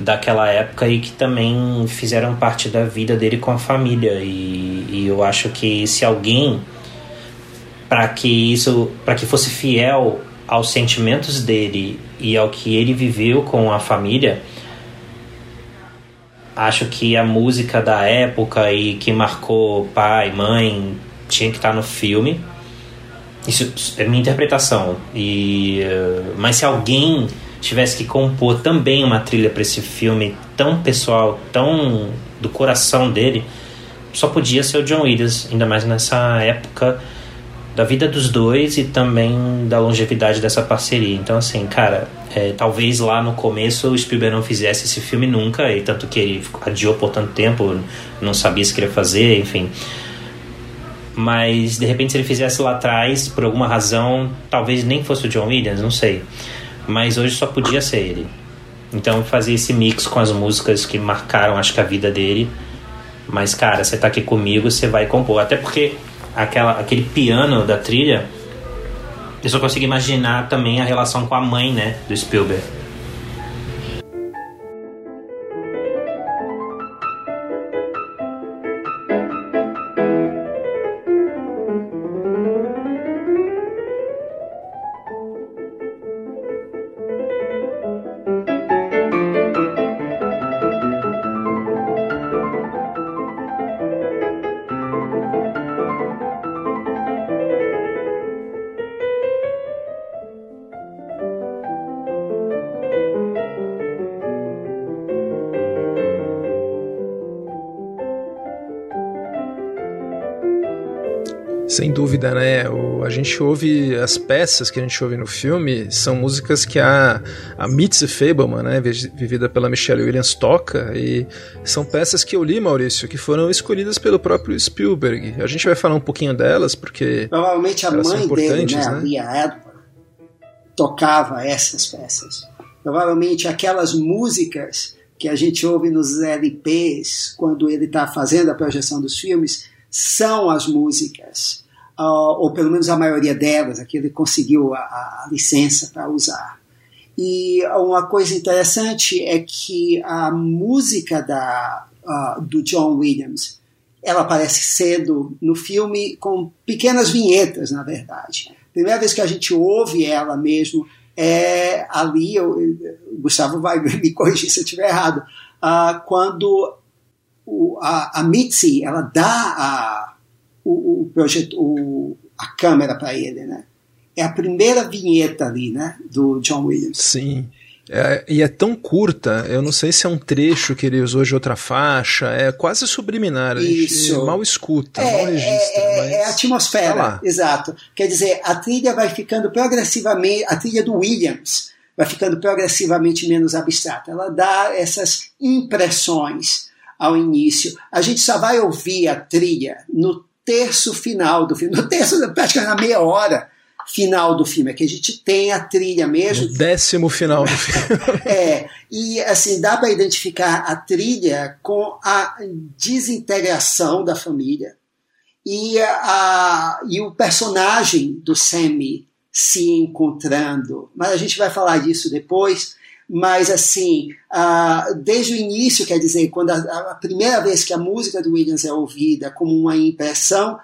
daquela época e que também fizeram parte da vida dele com a família. E, e eu acho que se alguém, para que isso, para que fosse fiel aos sentimentos dele e ao que ele viveu com a família, acho que a música da época e que marcou pai, mãe, tinha que estar no filme. Isso é minha interpretação. E, mas se alguém tivesse que compor também uma trilha para esse filme tão pessoal, tão do coração dele, só podia ser o John Williams, ainda mais nessa época da vida dos dois e também da longevidade dessa parceria. Então, assim, cara, é, talvez lá no começo o Spielberg não fizesse esse filme nunca, e tanto que ele adiou por tanto tempo, não sabia se queria fazer, enfim. Mas de repente, se ele fizesse lá atrás, por alguma razão, talvez nem fosse o John Williams, não sei mas hoje só podia ser ele. Então fazia esse mix com as músicas que marcaram, acho que a vida dele. Mas cara, você tá aqui comigo, você vai compor. Até porque aquela, aquele piano da trilha eu só consigo imaginar também a relação com a mãe, né, do Spielberg. Dúvida, né? O, a gente ouve as peças que a gente ouve no filme são músicas que a, a Mitzi Fableman, né, vivida pela Michelle Williams, toca e são peças que eu li, Maurício, que foram escolhidas pelo próprio Spielberg. A gente vai falar um pouquinho delas porque provavelmente a mãe dele, né, né? a Leah Edward, tocava essas peças. Provavelmente aquelas músicas que a gente ouve nos LPs quando ele está fazendo a projeção dos filmes são as músicas, ou pelo menos a maioria delas, aqui ele conseguiu a, a licença para usar. E uma coisa interessante é que a música da, uh, do John Williams ela aparece cedo no filme com pequenas vinhetas, na verdade. Primeira vez que a gente ouve ela mesmo é ali, eu, o Gustavo vai *laughs* me corrigir se eu estiver errado, uh, quando o, a, a Mitzi, ela dá a, o, o projeto, o, a câmera para ele, né? É a primeira vinheta ali, né, do John Williams. Sim. É, e é tão curta, eu não sei se é um trecho que ele usou de outra faixa, é quase subliminar, a gente mal escuta, é, mal registra. É, é, é a atmosfera, tá exato. Quer dizer, a trilha vai ficando progressivamente, a trilha do Williams vai ficando progressivamente menos abstrata. Ela dá essas impressões ao início. A gente só vai ouvir a trilha no terço final do filme, no terço, praticamente na meia hora final do filme, é que a gente tem a trilha mesmo. No décimo final do filme. *laughs* é, e assim, dá para identificar a trilha com a desintegração da família e, a, e o personagem do Sammy se encontrando. Mas a gente vai falar disso depois mas assim, uh, desde o início, quer dizer, quando a, a, primeira vez que a música do Williams é ouvida como uma impressão,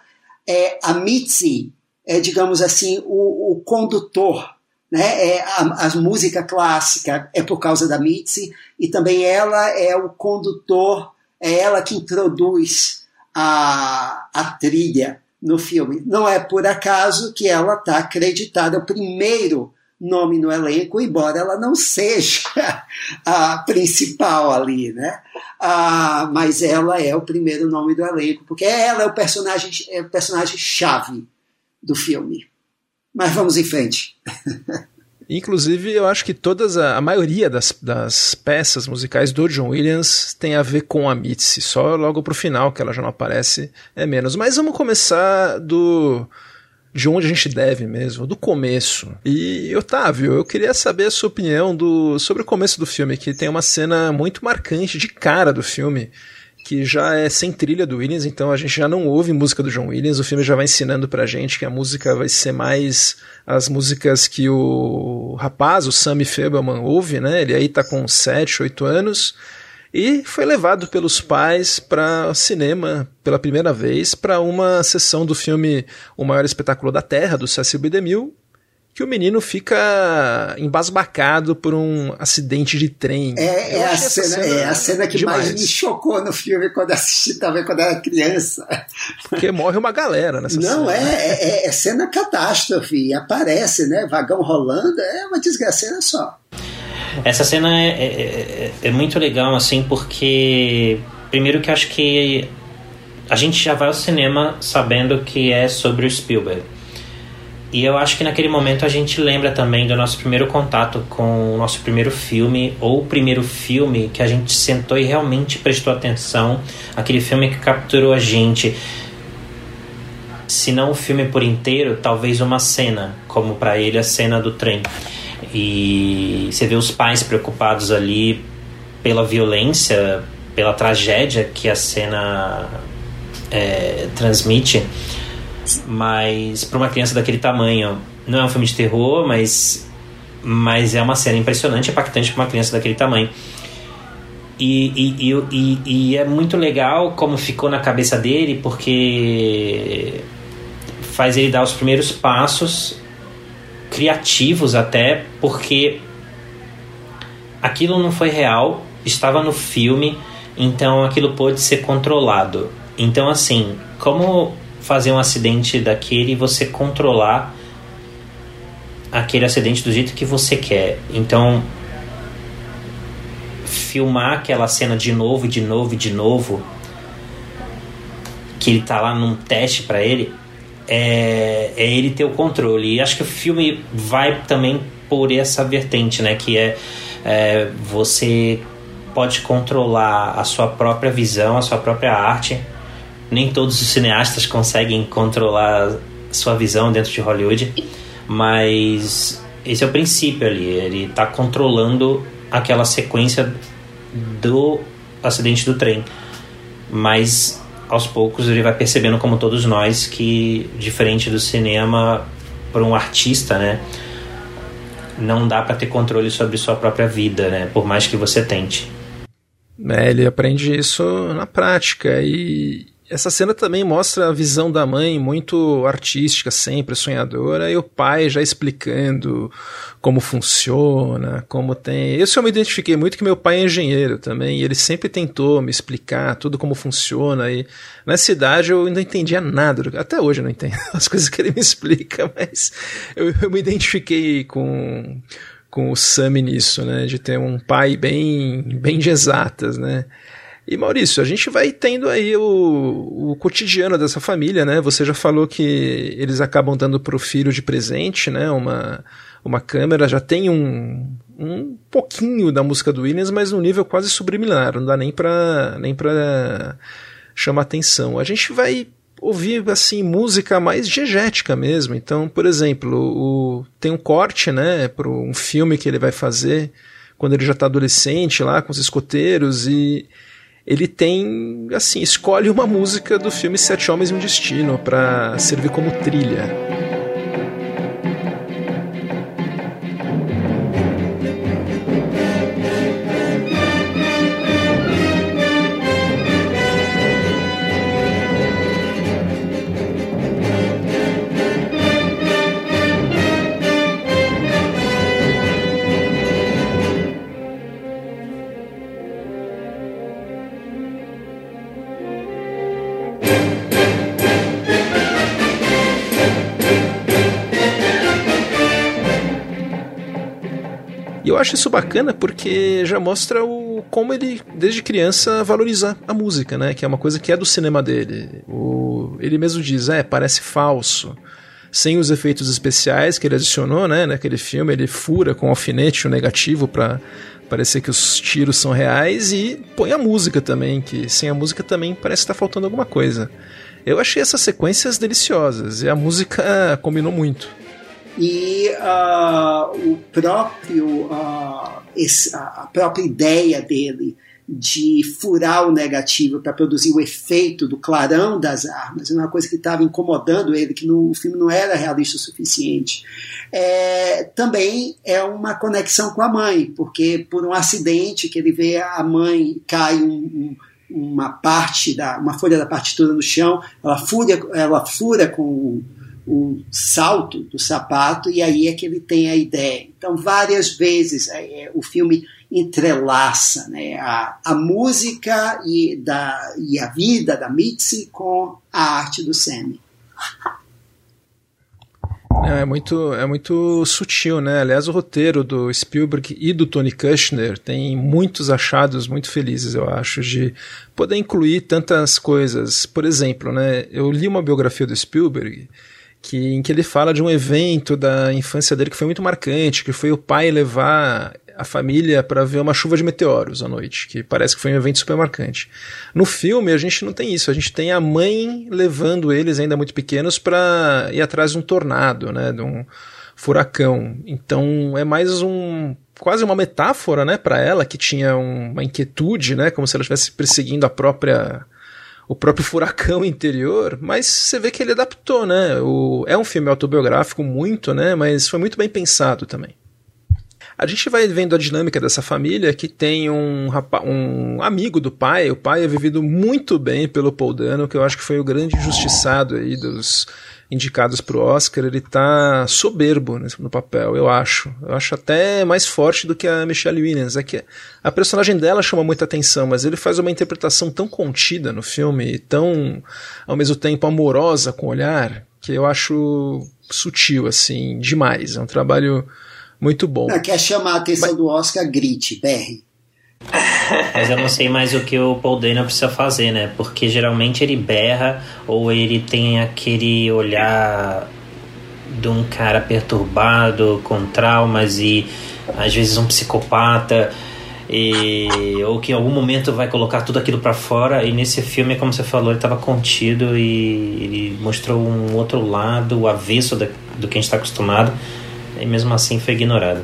é a Mitzi, é, digamos assim, o, o condutor, né? É a, a, música clássica é por causa da Mitzi e também ela é o condutor, é ela que introduz a, a trilha no filme. Não é por acaso que ela está acreditada, o primeiro nome no elenco, embora ela não seja *laughs* a principal ali, né? Ah, mas ela é o primeiro nome do elenco, porque ela é o personagem, é o personagem chave do filme. Mas vamos em frente. *laughs* Inclusive, eu acho que todas a, a maioria das, das, peças musicais do John Williams tem a ver com a Mitzi. Só logo pro final, que ela já não aparece, é menos. Mas vamos começar do de onde a gente deve mesmo, do começo. E Otávio, eu queria saber a sua opinião do, sobre o começo do filme, que tem uma cena muito marcante de cara do filme, que já é sem trilha do Williams, então a gente já não ouve música do John Williams, o filme já vai ensinando pra gente que a música vai ser mais as músicas que o rapaz, o Sammy Febelman, ouve, né? Ele aí tá com 7, 8 anos e foi levado pelos pais para cinema pela primeira vez para uma sessão do filme O Maior Espetáculo da Terra, do Cecil B. DeMille, que o menino fica embasbacado por um acidente de trem. É, é a, cena, cena, é a cena que demais. mais me chocou no filme quando assisti também quando era criança. Porque morre uma galera nessa Não, cena. É, é, é cena catástrofe. Aparece, né? Vagão rolando, é uma desgraceira só. Essa cena é, é, é, é, muito legal, assim, porque. Primeiro que acho que a gente já vai ao cinema sabendo que é sobre o Spielberg. E eu acho que naquele momento a gente lembra também do nosso primeiro contato com o nosso primeiro filme, ou o primeiro filme que a gente sentou e realmente prestou atenção, aquele filme que capturou a gente. Se não o filme por inteiro, talvez uma cena, como para ele a cena do trem. E você vê os pais preocupados ali pela violência, pela tragédia que a cena é, transmite, mas para uma criança daquele tamanho não é um filme de terror, mas, mas é uma cena impressionante, impactante para uma criança daquele tamanho. E, e, e, e, é muito legal como ficou na cabeça dele, porque faz ele dar os primeiros passos criativos até, porque aquilo não foi real, estava no filme, então aquilo pôde ser controlado. Então, assim, como fazer um acidente daquele e você controlar aquele acidente do jeito que você quer? Então, filmar aquela cena de novo, de novo, de novo, que ele tá lá num teste para ele, é, é ele ter o controle. E acho que o filme vai também por essa vertente, né? Que é, é você pode controlar a sua própria visão, a sua própria arte. Nem todos os cineastas conseguem controlar sua visão dentro de Hollywood, mas esse é o princípio ali. Ele está controlando aquela sequência do acidente do trem. Mas aos poucos ele vai percebendo, como todos nós, que diferente do cinema, para um artista, né? Não dá para ter controle sobre sua própria vida, né? Por mais que você tente. É, ele aprende isso na prática e, essa cena também mostra a visão da mãe muito artística, sempre sonhadora, e o pai já explicando como funciona, como tem. Isso eu me identifiquei muito que meu pai é engenheiro também, e ele sempre tentou me explicar tudo como funciona. E nessa idade eu não entendia nada, até hoje eu não entendo *laughs* as coisas que ele me explica, mas eu, eu me identifiquei com com o Sami nisso, né, de ter um pai bem bem de exatas, né? E Maurício, a gente vai tendo aí o, o cotidiano dessa família, né? Você já falou que eles acabam dando para o filho de presente, né? Uma, uma câmera, já tem um, um pouquinho da música do Williams, mas num nível quase subliminar, não dá nem para nem pra chamar atenção. A gente vai ouvir assim música mais diegética mesmo. Então, por exemplo, o, tem um corte, né, para um filme que ele vai fazer quando ele já está adolescente lá com os escoteiros e ele tem, assim, escolhe uma música do filme Sete Homens e um Destino para servir como trilha. Acho isso bacana porque já mostra o, como ele, desde criança, valoriza a música, né? Que é uma coisa que é do cinema dele. O, ele mesmo diz, é, parece falso. Sem os efeitos especiais que ele adicionou, né? Naquele filme, ele fura com alfinete o negativo para parecer que os tiros são reais e põe a música também, que sem a música também parece estar tá faltando alguma coisa. Eu achei essas sequências deliciosas e a música combinou muito e uh, o próprio uh, esse, a própria ideia dele de furar o negativo para produzir o efeito do clarão das armas, é uma coisa que estava incomodando ele, que no, o filme não era realista o suficiente. É, também é uma conexão com a mãe, porque por um acidente que ele vê a mãe cai um, um uma parte da uma folha da partitura no chão, ela fura, ela fura com o salto do sapato e aí é que ele tem a ideia. Então, várias vezes é, é, o filme entrelaça né, a, a música e, da, e a vida da Mitzi com a arte do Sammy. É, é muito, é muito sutil, né? Aliás, o roteiro do Spielberg e do Tony Kushner tem muitos achados muito felizes, eu acho, de poder incluir tantas coisas. Por exemplo, né? Eu li uma biografia do Spielberg que, em que ele fala de um evento da infância dele que foi muito marcante, que foi o pai levar a família para ver uma chuva de meteoros à noite, que parece que foi um evento super marcante. No filme a gente não tem isso, a gente tem a mãe levando eles ainda muito pequenos para ir atrás de um tornado, né, de um furacão. Então é mais um quase uma metáfora, né, para ela que tinha uma inquietude, né, como se ela estivesse perseguindo a própria o próprio *laughs* furacão interior, mas você vê que ele adaptou, né? O, é um filme autobiográfico muito, né? Mas foi muito bem pensado também. A gente vai vendo a dinâmica dessa família que tem um, um amigo do pai. O pai é vivido muito bem pelo Paul Dano, que eu acho que foi o grande injustiçado aí dos indicados para o Oscar, ele tá soberbo no papel, eu acho. Eu acho até mais forte do que a Michelle Williams. É que a personagem dela chama muita atenção, mas ele faz uma interpretação tão contida no filme, tão ao mesmo tempo amorosa com o olhar, que eu acho sutil, assim, demais. É um trabalho muito bom. Não, quer chamar a atenção mas... do Oscar, grite, berre. Mas eu não sei mais o que o Paul Dano precisa fazer, né? Porque geralmente ele berra ou ele tem aquele olhar de um cara perturbado, com traumas e às vezes um psicopata. E, ou que em algum momento vai colocar tudo aquilo para fora e nesse filme como você falou ele estava contido e ele mostrou um outro lado o avesso da, do que a gente está acostumado e mesmo assim foi ignorado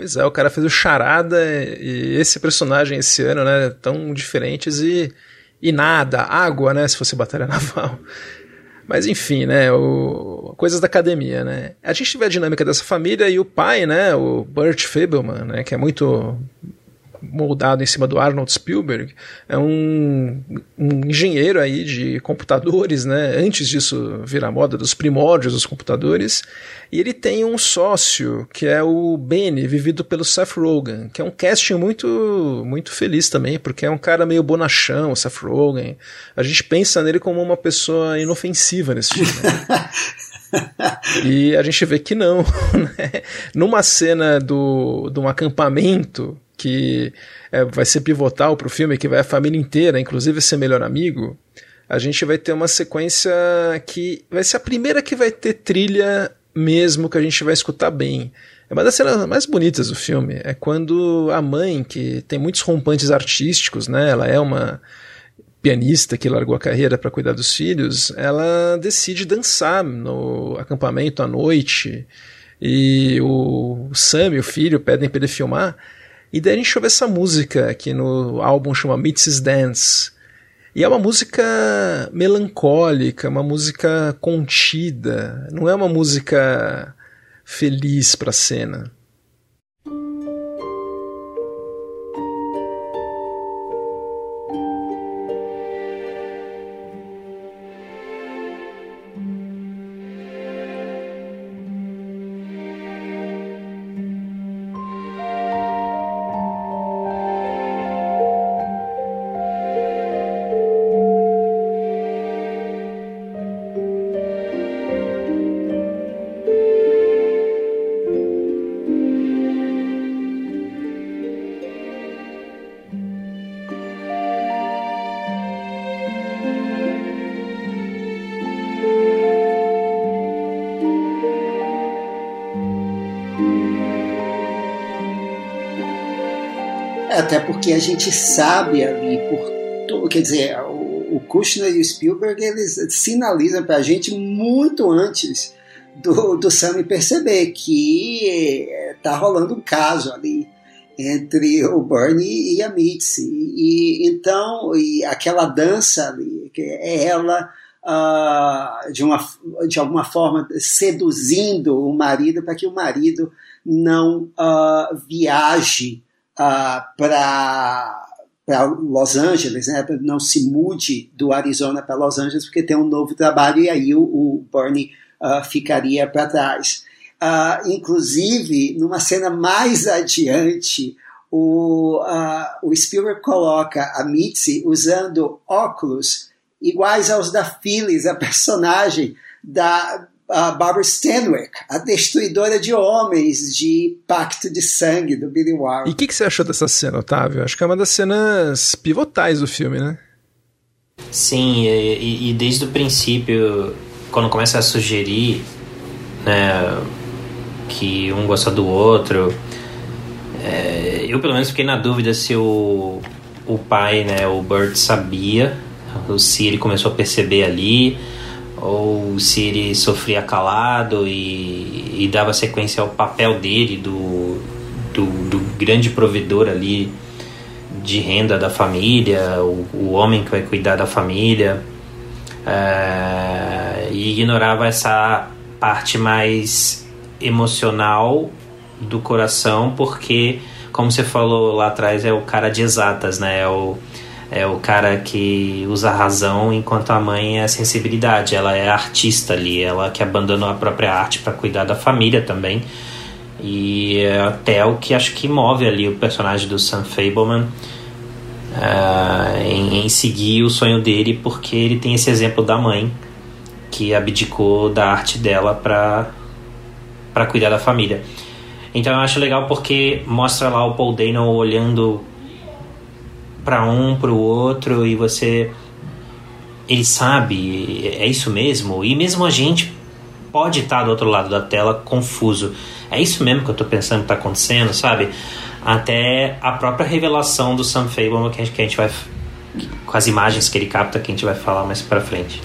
Pois é, o cara fez o Charada e esse personagem esse ano, né, tão diferentes e, e nada, água, né, se fosse batalha *laughs* naval. Mas enfim, né, o, coisas da academia, né. A gente vê a dinâmica dessa família e o pai, né, o Burt Fableman, né, que é muito moldado em cima do Arnold Spielberg, é um, um, engenheiro aí de computadores, né? Antes disso virar moda dos primórdios dos computadores, e ele tem um sócio que é o Benny, vivido pelo Seth Rogen, que é um casting muito muito feliz também, porque é um cara meio bonachão, o Seth Rogen. A gente pensa nele como uma pessoa inofensiva nesse filme. Né? *laughs* e a gente vê que não, *laughs* né? Numa cena do, de um acampamento que é, vai ser pivotal para o filme, que vai a família inteira, inclusive ser melhor amigo, a gente vai ter uma sequência que vai ser a primeira que vai ter trilha mesmo, que a gente vai escutar bem. É uma das cenas mais bonitas do filme. É quando a mãe, que tem muitos rompantes artísticos, né? Ela é uma pianista que largou a carreira para cuidar dos filhos, ela decide dançar no acampamento à noite. E o Sam e o filho pedem para ele filmar. E daí a gente ouve essa música que no álbum chama Mrs. Dance. E é uma música melancólica, uma música contida, não é uma música feliz para a cena. Até porque a gente sabe ali por quer dizer, o, o Kushner e o Spielberg eles sinalizam para a gente muito antes do, do perceber que tá rolando um caso ali entre o Bernie e a Mitzi. E então, e aquela dança ali, que é ela uh, de, uma, de alguma forma seduzindo o marido para que o marido não uh, viaje uh, para para Los Angeles, né? não se mude do Arizona para Los Angeles porque tem um novo trabalho e aí o, o Bernie uh, ficaria para trás. Uh, inclusive, numa cena mais adiante, o, uh, o Spielberg coloca a Mitzi usando óculos iguais aos da Phyllis, a personagem da, a Barbara Stanwyck, a destruidora de homens de Pacto de Sangue, do Billy Wilder. E o que, que, você achou dessa cena, Otávio? Acho que é uma das cenas pivotais do filme, né? Sim, e, e desde o princípio, quando começa a sugerir né, que um gosta do outro, é, eu pelo menos fiquei na dúvida se o, o pai, né, o Burt, sabia, se ele começou a perceber ali ou se ele sofria calado e, e dava sequência ao papel dele do, do, do grande provedor ali de renda da família, o, o homem que vai cuidar da família, é, e ignorava essa parte mais emocional do coração, porque, como você falou lá atrás, é o cara de exatas, né? É o, é o cara que usa a razão, enquanto a mãe é a sensibilidade. Ela é artista ali, ela que abandonou a própria arte para cuidar da família também. E é até o que acho que move ali o personagem do Sam Fableman uh, em, em, seguir o sonho dele, porque ele tem esse exemplo da mãe que abdicou da arte dela para cuidar da família. Então eu acho legal porque mostra lá o Paul Dano olhando para um, para o outro e você ele sabe, é isso mesmo? E mesmo a gente pode estar do outro lado da tela confuso. É isso mesmo que eu estou pensando que está acontecendo, sabe? Até a própria revelação do Sam Fable que que a gente vai com as imagens que ele capta que a gente vai falar mais para frente.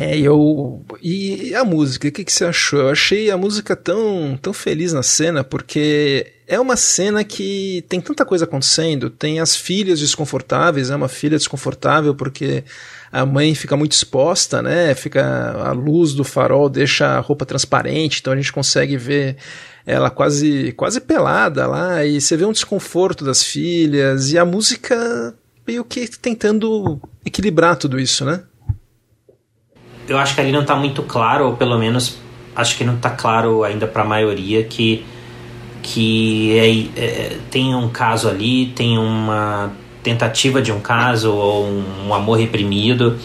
É, eu. E a música, o que, que você achou? Eu achei a música tão, tão feliz na cena, porque é uma cena que tem tanta coisa acontecendo. Tem as filhas desconfortáveis, é uma filha desconfortável porque a mãe fica muito exposta, né? Fica a luz do farol deixa a roupa transparente, então a gente consegue ver ela quase quase pelada lá e você vê um desconforto das filhas e a música meio que tentando equilibrar tudo isso, né? Eu acho que ali não está muito claro, ou pelo menos acho que não está claro ainda para a maioria que que é, é, tem um caso ali, tem uma tentativa de um caso ou um, um amor reprimido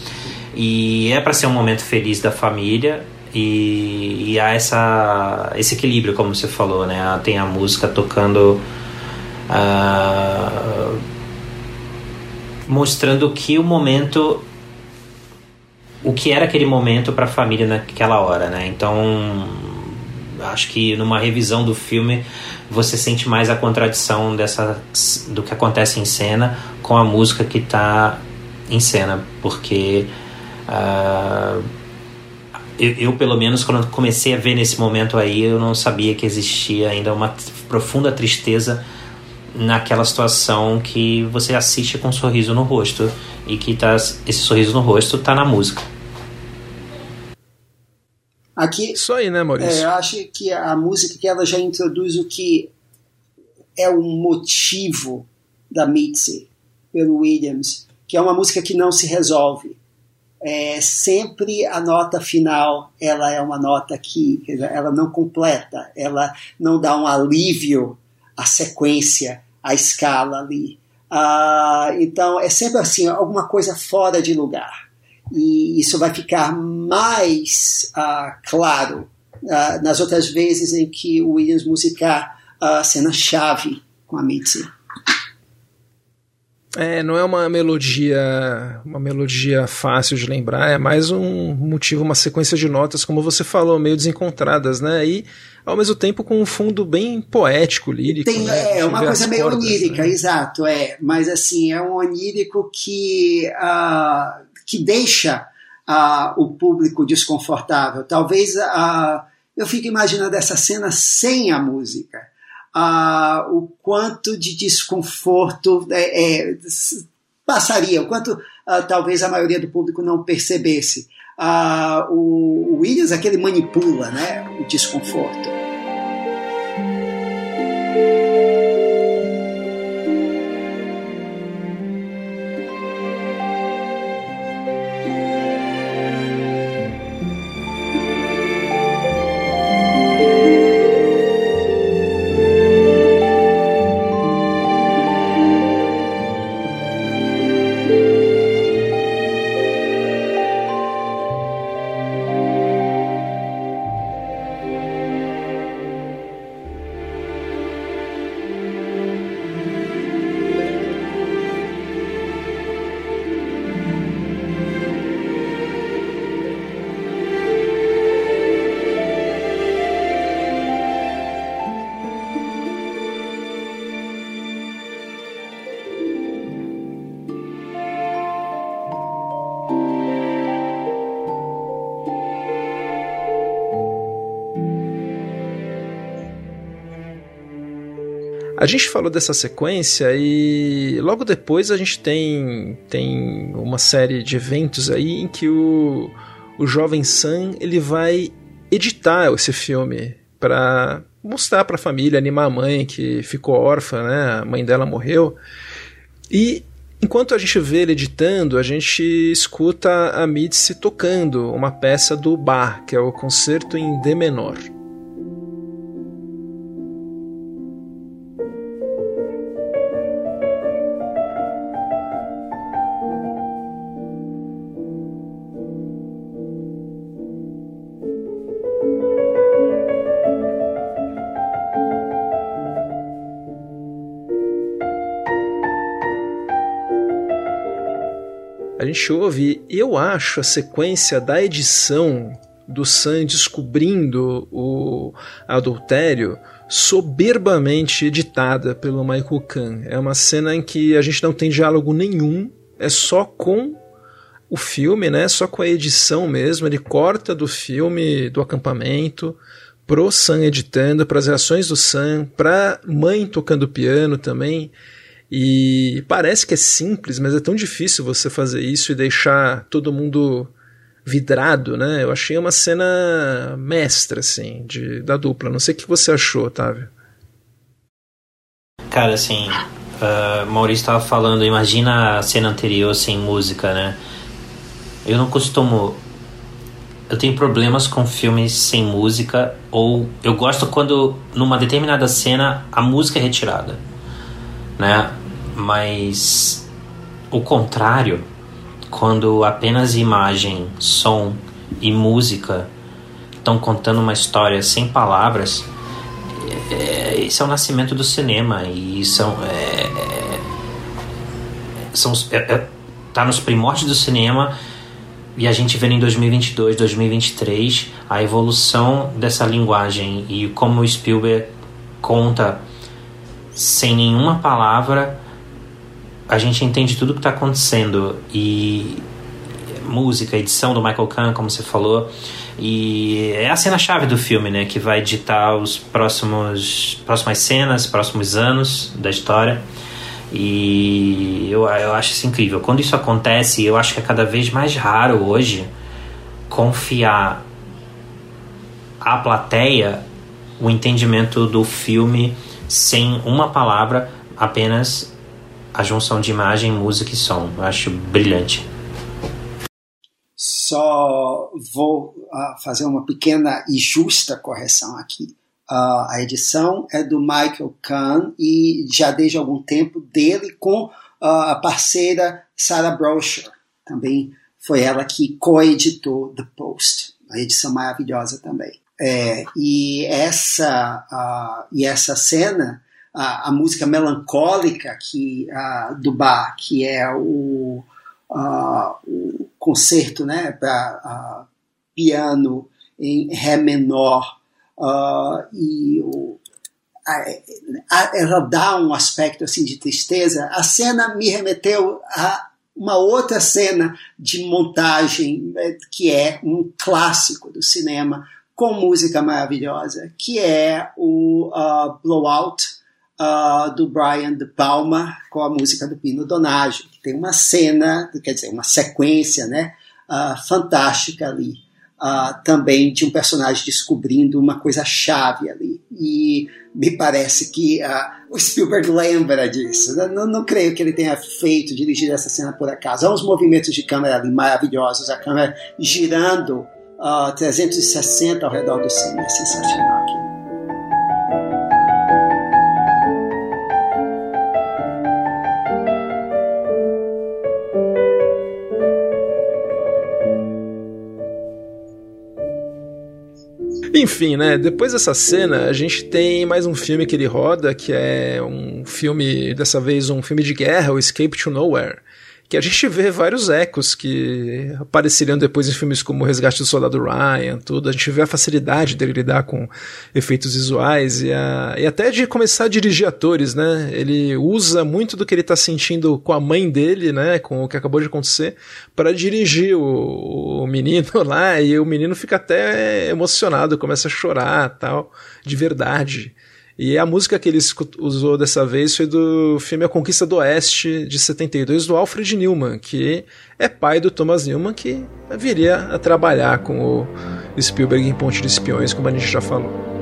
e é para ser um momento feliz da família e, e, há essa, esse equilíbrio, como você falou, né? Tem a música tocando. Uh, mostrando que o momento o que era aquele momento para a família naquela hora, né? Então, acho que numa revisão do filme você sente mais a contradição dessa do que acontece em cena com a música que está em cena, porque uh, eu, eu, pelo menos quando comecei a ver nesse momento aí eu não sabia que existia ainda uma profunda tristeza naquela situação que você assiste com um sorriso no rosto e que tá, esse sorriso no rosto está na música. Aqui, Isso aí, né, Maurício? É, eu acho que a música que ela já introduz o que é o motivo da Mitzi pelo Williams, que é uma música que não se resolve. É, sempre a nota final ela é uma nota que ela não completa, ela não dá um alívio à sequência, à escala ali. Ah, então é sempre assim alguma coisa fora de lugar e isso vai ficar mais uh, claro uh, nas outras vezes em que o Williams musicar a cena-chave com a Mitzi. É, não é uma melodia, uma melodia fácil de lembrar, é mais um motivo, uma sequência de notas, como você falou, meio desencontradas, né? E ao mesmo tempo com um fundo bem poético, lírico. Tem, né? É, uma coisa meio cordas, onírica, né? exato, é. Mas assim, é um onírico que uh, que deixa uh, o público desconfortável. Talvez uh, eu fique imaginando essa cena sem a música. Uh, o quanto de desconforto é, é, passaria, o quanto talvez a maioria do público não percebesse. o, o Williams, aquele manipula né, o desconforto. A gente falou dessa sequência e logo depois a gente tem, tem uma série de eventos aí em que o, o jovem Sam ele vai editar esse filme para mostrar para a família, animar a mãe que ficou órfã, né? A mãe dela morreu. E enquanto a gente vê ele editando, a gente escuta a Mitzi tocando uma peça do Bach, que é o Concerto em D menor. Gente ouve, eu acho a sequência da edição do Sam descobrindo o adultério soberbamente editada pelo Michael Kahn. É uma cena em que a gente não tem diálogo nenhum, é só com o filme, né? Só com a edição mesmo. Ele corta do filme do acampamento pro Sam editando, para as reações do Sam, pra mãe tocando piano também. E parece que é simples, mas é tão difícil você fazer isso e deixar todo mundo vidrado, né? Eu achei uma cena mestra, assim, de, da dupla. Não sei o que você achou, Otávio. Cara, assim, uh, Maurício estava falando, imagina a cena anterior sem música, né? Eu não costumo. Eu tenho problemas com filmes sem música, ou eu gosto quando numa determinada cena a música é retirada né? Mas o contrário, quando apenas imagem, som e música estão contando uma história sem palavras, é, isso é o nascimento do cinema e são é, é são é, é, tá nos primórdios do cinema e a gente vê em 2022, 2023 a evolução dessa linguagem e como o Spielberg conta sem nenhuma palavra, a gente entende tudo o que está acontecendo. E música, edição do Michael Kahn, como você falou. E é a cena-chave do filme, né? Que vai ditar os próximos próximas cenas, próximos anos da história. E eu, eu acho isso incrível. Quando isso acontece, eu acho que é cada vez mais raro hoje confiar à plateia o entendimento do filme sem uma palavra, apenas a junção de imagem, música e som. Eu acho brilhante. Só vou uh, fazer uma pequena e justa correção aqui. Uh, a edição é do Michael Kahn e já desde algum tempo dele com uh, a parceira Sarah Brosher. Também foi ela que coeditou The Post. A edição maravilhosa também. É, e, essa, e essa cena, uh, a música melancólica que, do bar, que é o, o concerto né, para piano em Ré menor, e o, ela dá um aspecto assim de tristeza. A cena me remeteu a uma outra cena de montagem né, que é um clássico do cinema, com música maravilhosa, que é o uh, Blowout uh, do Brian De Palma, com a música do Pino Donaggio, que tem uma cena, quer dizer, uma sequência né, uh, fantástica ali. Uh, também de um personagem descobrindo uma coisa chave ali. E me parece que uh, o Spielberg lembra disso. Não, não, creio que ele tenha feito, dirigido essa cena por acaso. Há uns movimentos de câmera ali maravilhosos, a câmera girando uh, 360 ao redor do cine. É sensacional aqui. Enfim, né? Depois dessa cena, a gente tem mais um filme que ele roda, que é um filme, dessa vez um filme de guerra, o Escape to Nowhere que a gente vê vários ecos que apareceriam depois em filmes como O Resgate do Soldado Ryan, tudo. A gente vê a facilidade dele lidar com efeitos visuais e, a, e até de começar a dirigir atores, né? Ele usa muito do que ele está sentindo com a mãe dele, né? Com o que acabou de acontecer, para dirigir o, o menino lá e o menino fica até emocionado, começa a chorar tal, de verdade. E a música que ele usou dessa vez foi do filme A Conquista do Oeste, de 72, do Alfred Newman, que é pai do Thomas Newman, que viria a trabalhar com o Spielberg em Ponte de Espiões, como a gente já falou.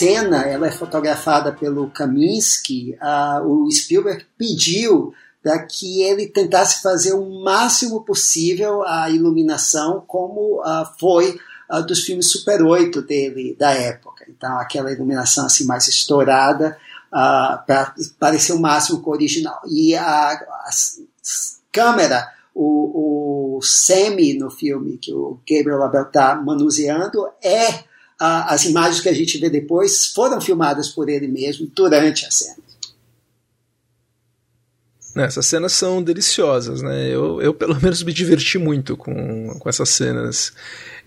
Cena ela é fotografada pelo Kaminsky. Uh, o Spielberg pediu para que ele tentasse fazer o máximo possível a iluminação como uh, foi uh, dos filmes Super 8 dele da época. Então aquela iluminação assim mais estourada para parecer o máximo com o original. E a, a câmera, o, o semi no filme que o Gabriel Abel está manuseando é as imagens que a gente vê depois foram filmadas por ele mesmo durante a cena. Essas cenas são deliciosas, né? Eu, eu pelo *laughs* menos me diverti muito com, com essas cenas.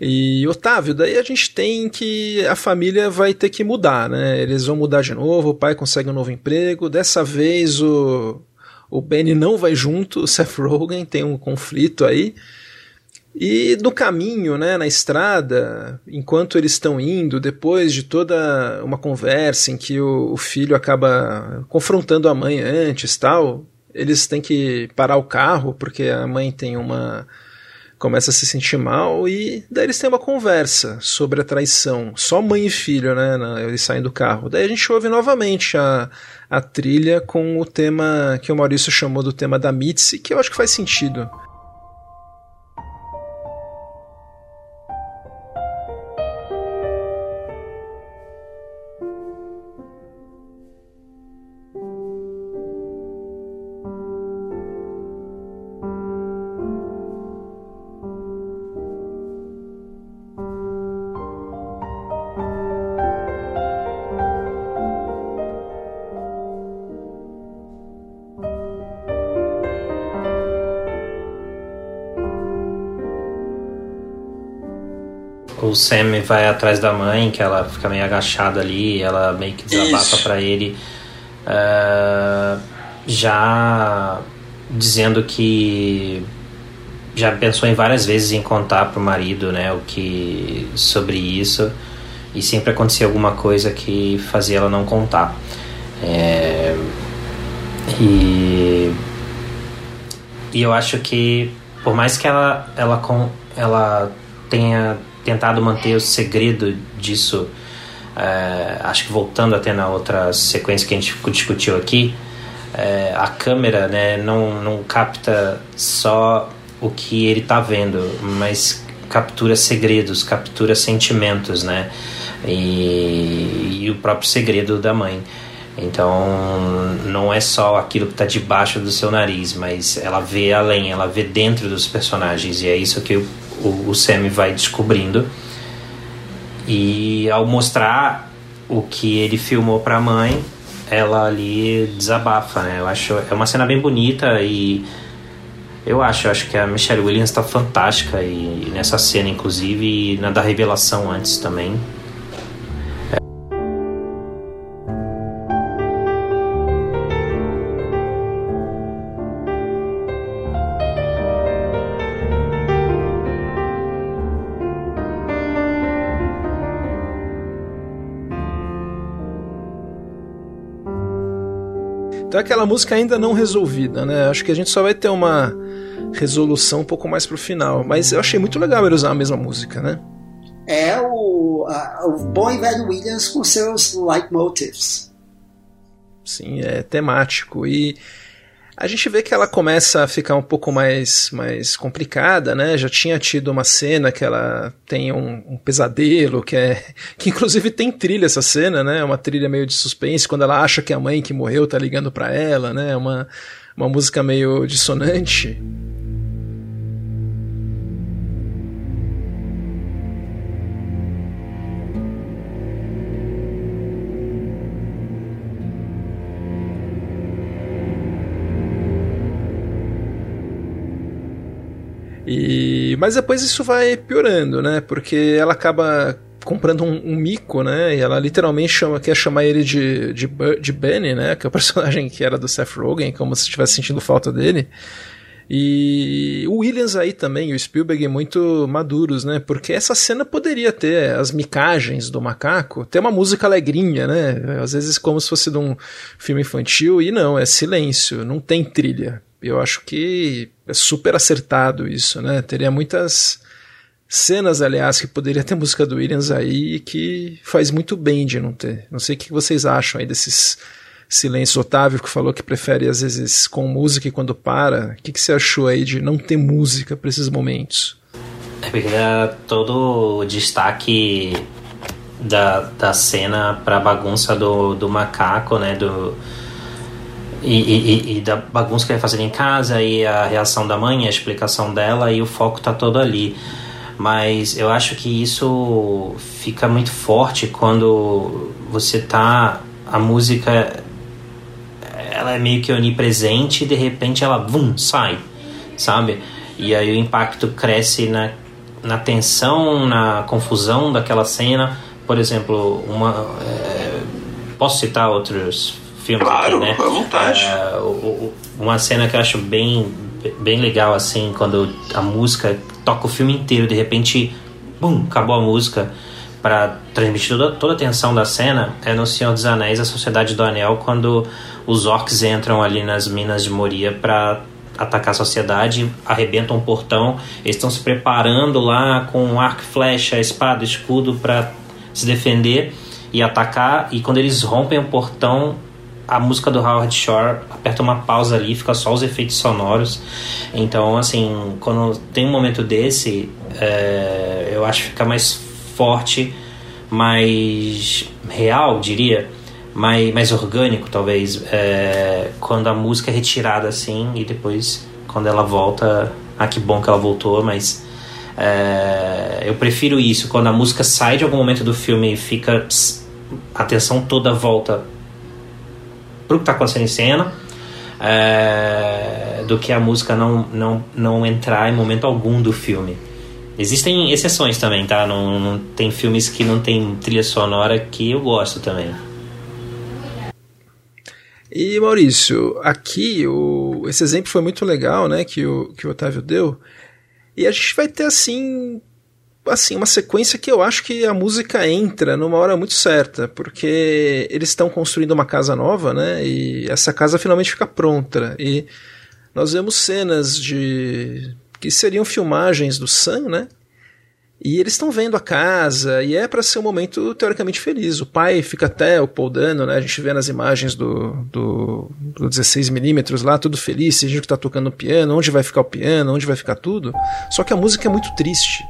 E Otávio, daí a gente tem que a família vai ter que mudar, né? Eles vão mudar de novo, o pai consegue um novo emprego. Dessa vez o, o Benny não vai junto, o *laughs* Seth Rogen tem um conflito aí. E no caminho, né, na estrada, enquanto eles estão indo, depois de toda uma conversa em que o, o, filho acaba confrontando a mãe antes, tal, eles têm que parar o carro porque a mãe tem uma começa a se sentir mal e daí eles têm uma conversa sobre a traição. Só mãe e filho, né, eles saem do carro. Daí a gente ouve novamente a, a trilha com o tema que o Maurício chamou do tema da Mitzi, que eu acho que faz sentido. O Sam vai atrás da mãe, que ela fica meio agachada ali, ela meio que desabafa para ele, uh, já dizendo que já pensou em várias vezes em contar pro marido, né, o que sobre isso e sempre acontecia alguma coisa que fazia ela não contar. É, e e eu acho que por mais que ela ela com ela tenha tentado manter o segredo disso. É, acho que voltando até na outra sequência que a gente discutiu aqui, é, a câmera né, não, não capta só o que ele está vendo, mas captura segredos, captura sentimentos, né? E, e o próprio segredo da mãe. Então, não é só aquilo que está debaixo do seu nariz, mas ela vê além, ela vê dentro dos personagens, e é isso que o o, o Sammy vai descobrindo. E ao mostrar o que ele filmou para a mãe, ela ali desabafa, né? Eu acho é uma cena bem bonita e eu acho, eu acho que a Michelle Williams está fantástica e nessa cena inclusive e na da revelação antes também. Então é aquela música ainda não resolvida, né? Acho que a gente só vai ter uma resolução um pouco mais pro final. Mas eu achei muito legal ele usar a mesma música, né? É o, a, o bom e velho Williams com seus leitmotifs. Sim, é temático. E a gente vê que ela começa a ficar um pouco mais, mais complicada, né? Já tinha tido uma cena que ela tem um, um, pesadelo, que é. *laughs* que inclusive tem trilha essa cena, né? Uma trilha meio de suspense, quando ela acha que a mãe que morreu tá ligando para ela, né? Uma, uma música meio dissonante. E, mas depois isso vai piorando, né? Porque ela acaba comprando um, um, mico, né? E ela literalmente chama, quer chamar ele de, de, de Benny, né? Que é o *laughs* personagem que era do Seth Rogen, como se estivesse sentindo falta dele. E o Williams aí também, o Spielberg muito maduros, né? Porque essa cena poderia ter as micagens do macaco, ter uma música alegrinha, né? Às vezes como se fosse de um filme infantil, e não, é silêncio, não tem trilha. Eu acho que é super acertado isso, né? Teria muitas cenas, aliás, que poderia ter música do Williams aí que faz muito bem de não ter. Não sei o que vocês acham aí desses silêncios. Otávio que falou que prefere às vezes com música e quando para. O que, que você achou aí de não ter música para esses momentos? É porque todo o destaque da, da cena pra bagunça do, do macaco, né? Do, e, e, e, da bagunça que vai fazer em casa e a reação da mãe, a explicação dela e o foco tá todo ali mas eu acho que isso fica muito forte quando você tá a música ela é meio que onipresente e de repente ela vum, sai, sabe? E aí o impacto cresce na, na tensão, na confusão daquela cena. Por exemplo, uma é, posso citar outros filmes claro, aqui, né? à vontade. É, uma cena que eu acho bem bem legal assim quando a música toca o filme inteiro, de repente, bum, acabou a música para transmitir toda, toda a tensão da cena é no Senhor dos Anéis, a Sociedade do Anel, quando os orcs entram ali nas minas de Moria para atacar a sociedade, arrebentam um portão, eles estão se preparando lá com arco, flecha, espada, escudo para se defender e atacar, e quando eles rompem o portão, a música do Howard Shore aperta uma pausa ali, fica só os efeitos sonoros. Então, assim, quando tem um momento desse, é, eu acho que fica mais forte, mais real, diria, mais, mais orgânico, talvez, é, quando a música é retirada assim e depois, quando ela volta. Ah, que bom que ela voltou, mas. É, eu prefiro isso, quando a música sai de algum momento do filme e fica. A atenção toda volta pro que tá acontecendo em cena, é, do que a música não, não, não entrar em momento algum do filme. Existem exceções também, tá? Não, não, tem filmes que não tem trilha sonora que eu gosto também. E Maurício, aqui o, esse exemplo foi muito legal, né? Que o, que o Otávio deu. E a gente vai ter assim assim, uma sequência que eu acho que a música entra numa hora muito certa, porque eles estão construindo uma casa nova, né? E essa casa finalmente fica pronta. E nós vemos cenas de que seriam filmagens do Sam, né? E eles estão vendo a casa, e é para ser um momento teoricamente feliz. O pai fica até o Paul Dano, né? A gente vê nas imagens do, do, do 16mm lá, tudo feliz, a gente que tá tocando piano, onde vai ficar o piano, onde vai ficar tudo. Só que a música é muito triste.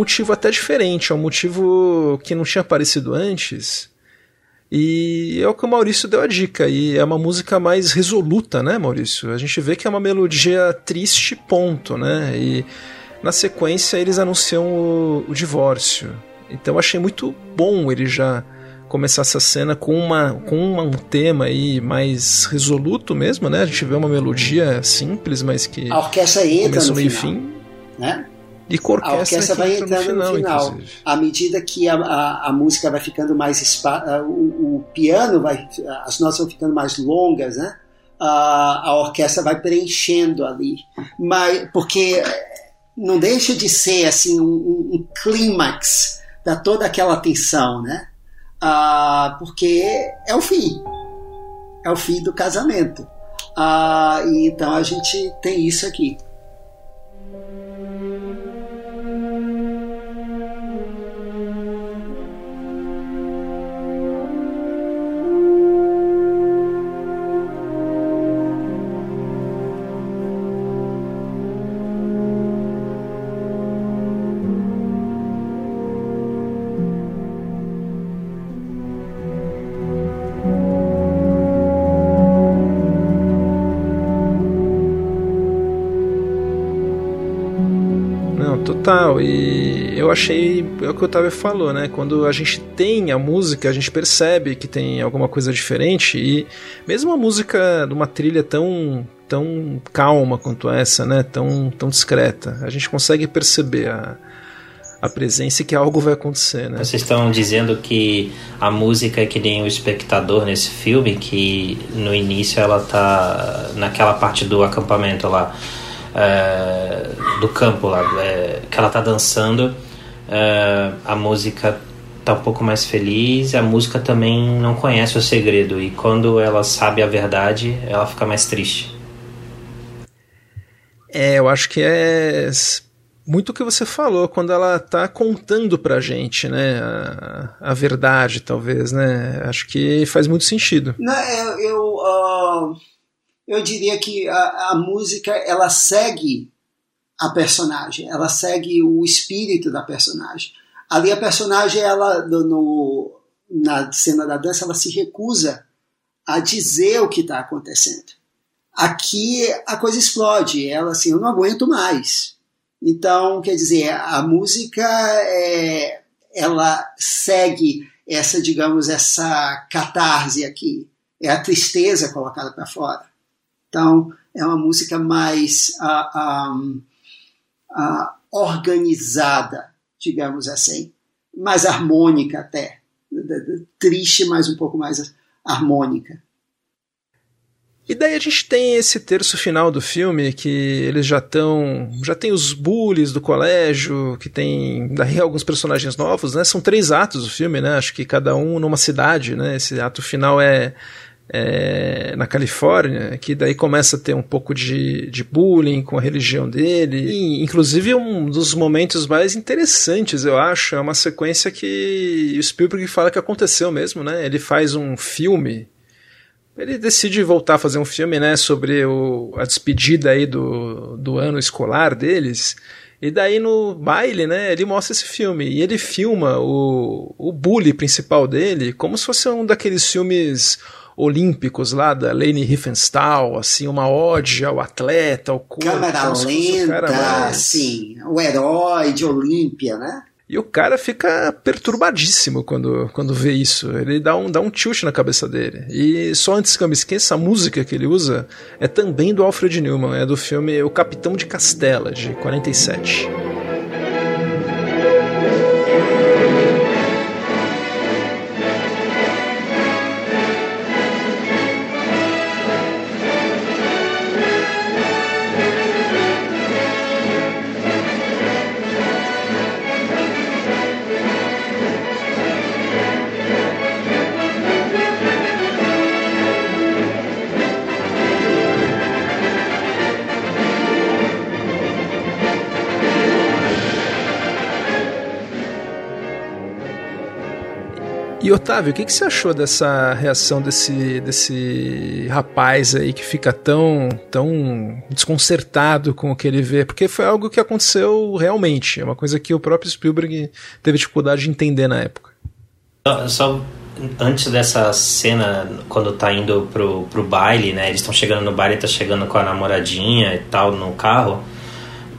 Motivo até diferente, é um motivo que não tinha aparecido antes. E é o que o Maurício deu a dica, e é uma música mais resoluta, né, Maurício? A gente vê que é uma melodia triste, ponto, né? E na sequência eles anunciam o, o divórcio. Então eu achei muito bom ele já começar essa cena com, uma, com uma, um tema aí mais resoluto mesmo, né? A gente vê uma melodia simples, mas que a orquestra entra no meio final, fim. né? E com a orquestra, a orquestra vai entra entrando no final, à medida que a, a, a, música vai ficando mais o, o, piano vai as notas vão ficando mais longas né? A, a orquestra vai preenchendo ali. Mas porque não deixa de ser assim um, um clímax da toda aquela tensão né? Ah, porque é o fim. É o fim do casamento. Ah, e então a gente tem isso aqui E eu achei, é o que o Otávio falou, né? Quando a gente tem a música, a gente percebe que tem alguma coisa diferente. E mesmo a música de uma trilha tão tão calma quanto essa, né? Tão, tão discreta. A gente consegue perceber a, a presença e que algo vai acontecer, né? Vocês estão dizendo que a música é que nem o espectador nesse filme, que no início ela tá naquela parte do acampamento lá, é, do campo lá, é, que ela tá dançando, é, a música tá um pouco mais feliz, a música também não conhece o segredo e quando ela sabe a verdade, ela fica mais triste. É, eu acho que é muito o que você falou, quando ela está contando pra gente, né, a, a, verdade, talvez, né, acho que faz muito sentido. Não, eu, eu, uh, eu diria que a, a, música, ela segue a personagem, ela segue o espírito da personagem. Ali a personagem, ela, no, na cena da dança, ela se recusa a dizer o que está acontecendo. Aqui a coisa explode, ela assim, eu não aguento mais então, quer dizer, a música é, ela segue essa, digamos, essa catarse aqui, é a tristeza colocada para fora. Então, é uma música mais uh, um, uh, organizada, digamos assim, mais harmônica até, triste, mas um pouco mais harmônica. E daí a gente tem esse terço final do filme que eles já estão. Já tem os bullies do colégio, que tem daí alguns personagens novos, né? São três atos do filme, né? Acho que cada um numa cidade, né? Esse ato final é, é, na Califórnia, que daí começa a ter um pouco de, de bullying com a religião dele. E, inclusive, um dos momentos mais interessantes, eu acho, é uma sequência que o Spielberg fala que aconteceu mesmo, né? Ele faz um filme ele decide voltar a fazer um filme, né, sobre o, a despedida aí do, do ano escolar deles. E daí no baile, né, ele mostra esse filme. E ele filma o, o bully principal dele como se fosse um daqueles filmes olímpicos lá da Lane Riefenstahl, assim, uma ode ao atleta, ao corpo. Câmera lenta, mais... assim, o herói de Olímpia, né? E o cara fica perturbadíssimo quando, quando vê isso. Ele dá um, dá um tilt na cabeça dele. E só antes que eu me esqueça, a música que ele usa é também do Alfred Newman, é do filme O Capitão de Castela, de 47. E Otávio, o que, que você achou dessa reação desse, desse rapaz aí que fica tão, tão desconcertado com o que ele vê? Porque foi algo que aconteceu realmente, é uma coisa que o próprio Spielberg teve dificuldade de entender na época. Só, só antes dessa cena, quando tá indo pro, pro baile, né? Eles estão chegando no baile, tá chegando com a namoradinha e tal no carro.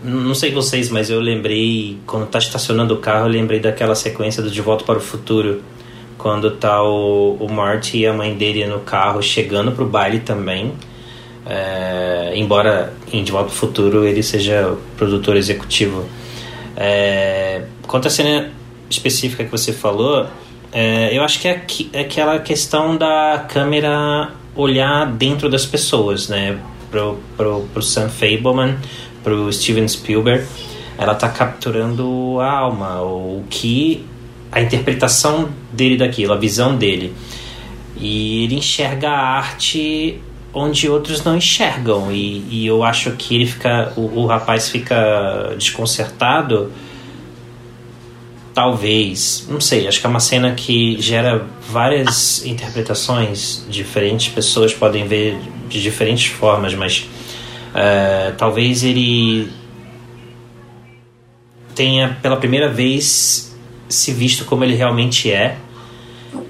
Não sei vocês, mas eu lembrei, quando tá estacionando o carro, eu lembrei daquela sequência do De Volta para o Futuro quando tá o, o Marty e a mãe dele no carro chegando pro baile também. É, embora em De Volta pro Futuro ele seja produtor executivo. É, quanto à cena específica que você falou, é, eu acho que é, aqui, é aquela questão da câmera olhar dentro das pessoas, né? Pro, pro, pro Sam Fableman, pro Steven Spielberg, ela tá capturando a alma, o que a interpretação dele daquilo, a visão dele. E ele enxerga a arte onde outros não enxergam. E, e eu acho que ele fica. O, o rapaz fica desconcertado. Talvez, não sei, acho que é uma cena que gera várias interpretações, diferentes pessoas podem ver de diferentes formas, mas uh, talvez ele tenha pela primeira vez se visto como ele realmente é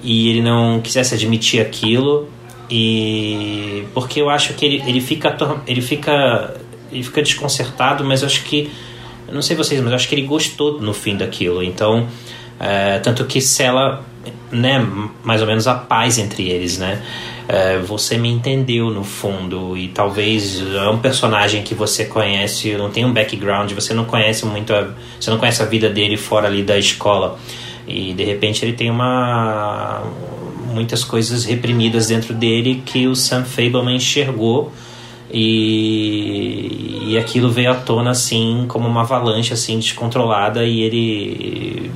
e ele não quisesse admitir aquilo e porque eu acho que ele, ele fica ele fica ele fica desconcertado mas eu acho que não sei vocês, mas eu acho que ele gostou no fim daquilo. Então, é, tanto que sela, né, mais ou menos a paz entre eles, né? É, você me entendeu no fundo e talvez é um personagem que você conhece, não tem um background, você não conhece muito, a, você não conhece a vida dele fora ali da escola e de repente ele tem uma muitas coisas reprimidas dentro dele que o Sam Fableman enxergou e, e aquilo veio à tona assim como uma avalanche assim descontrolada e ele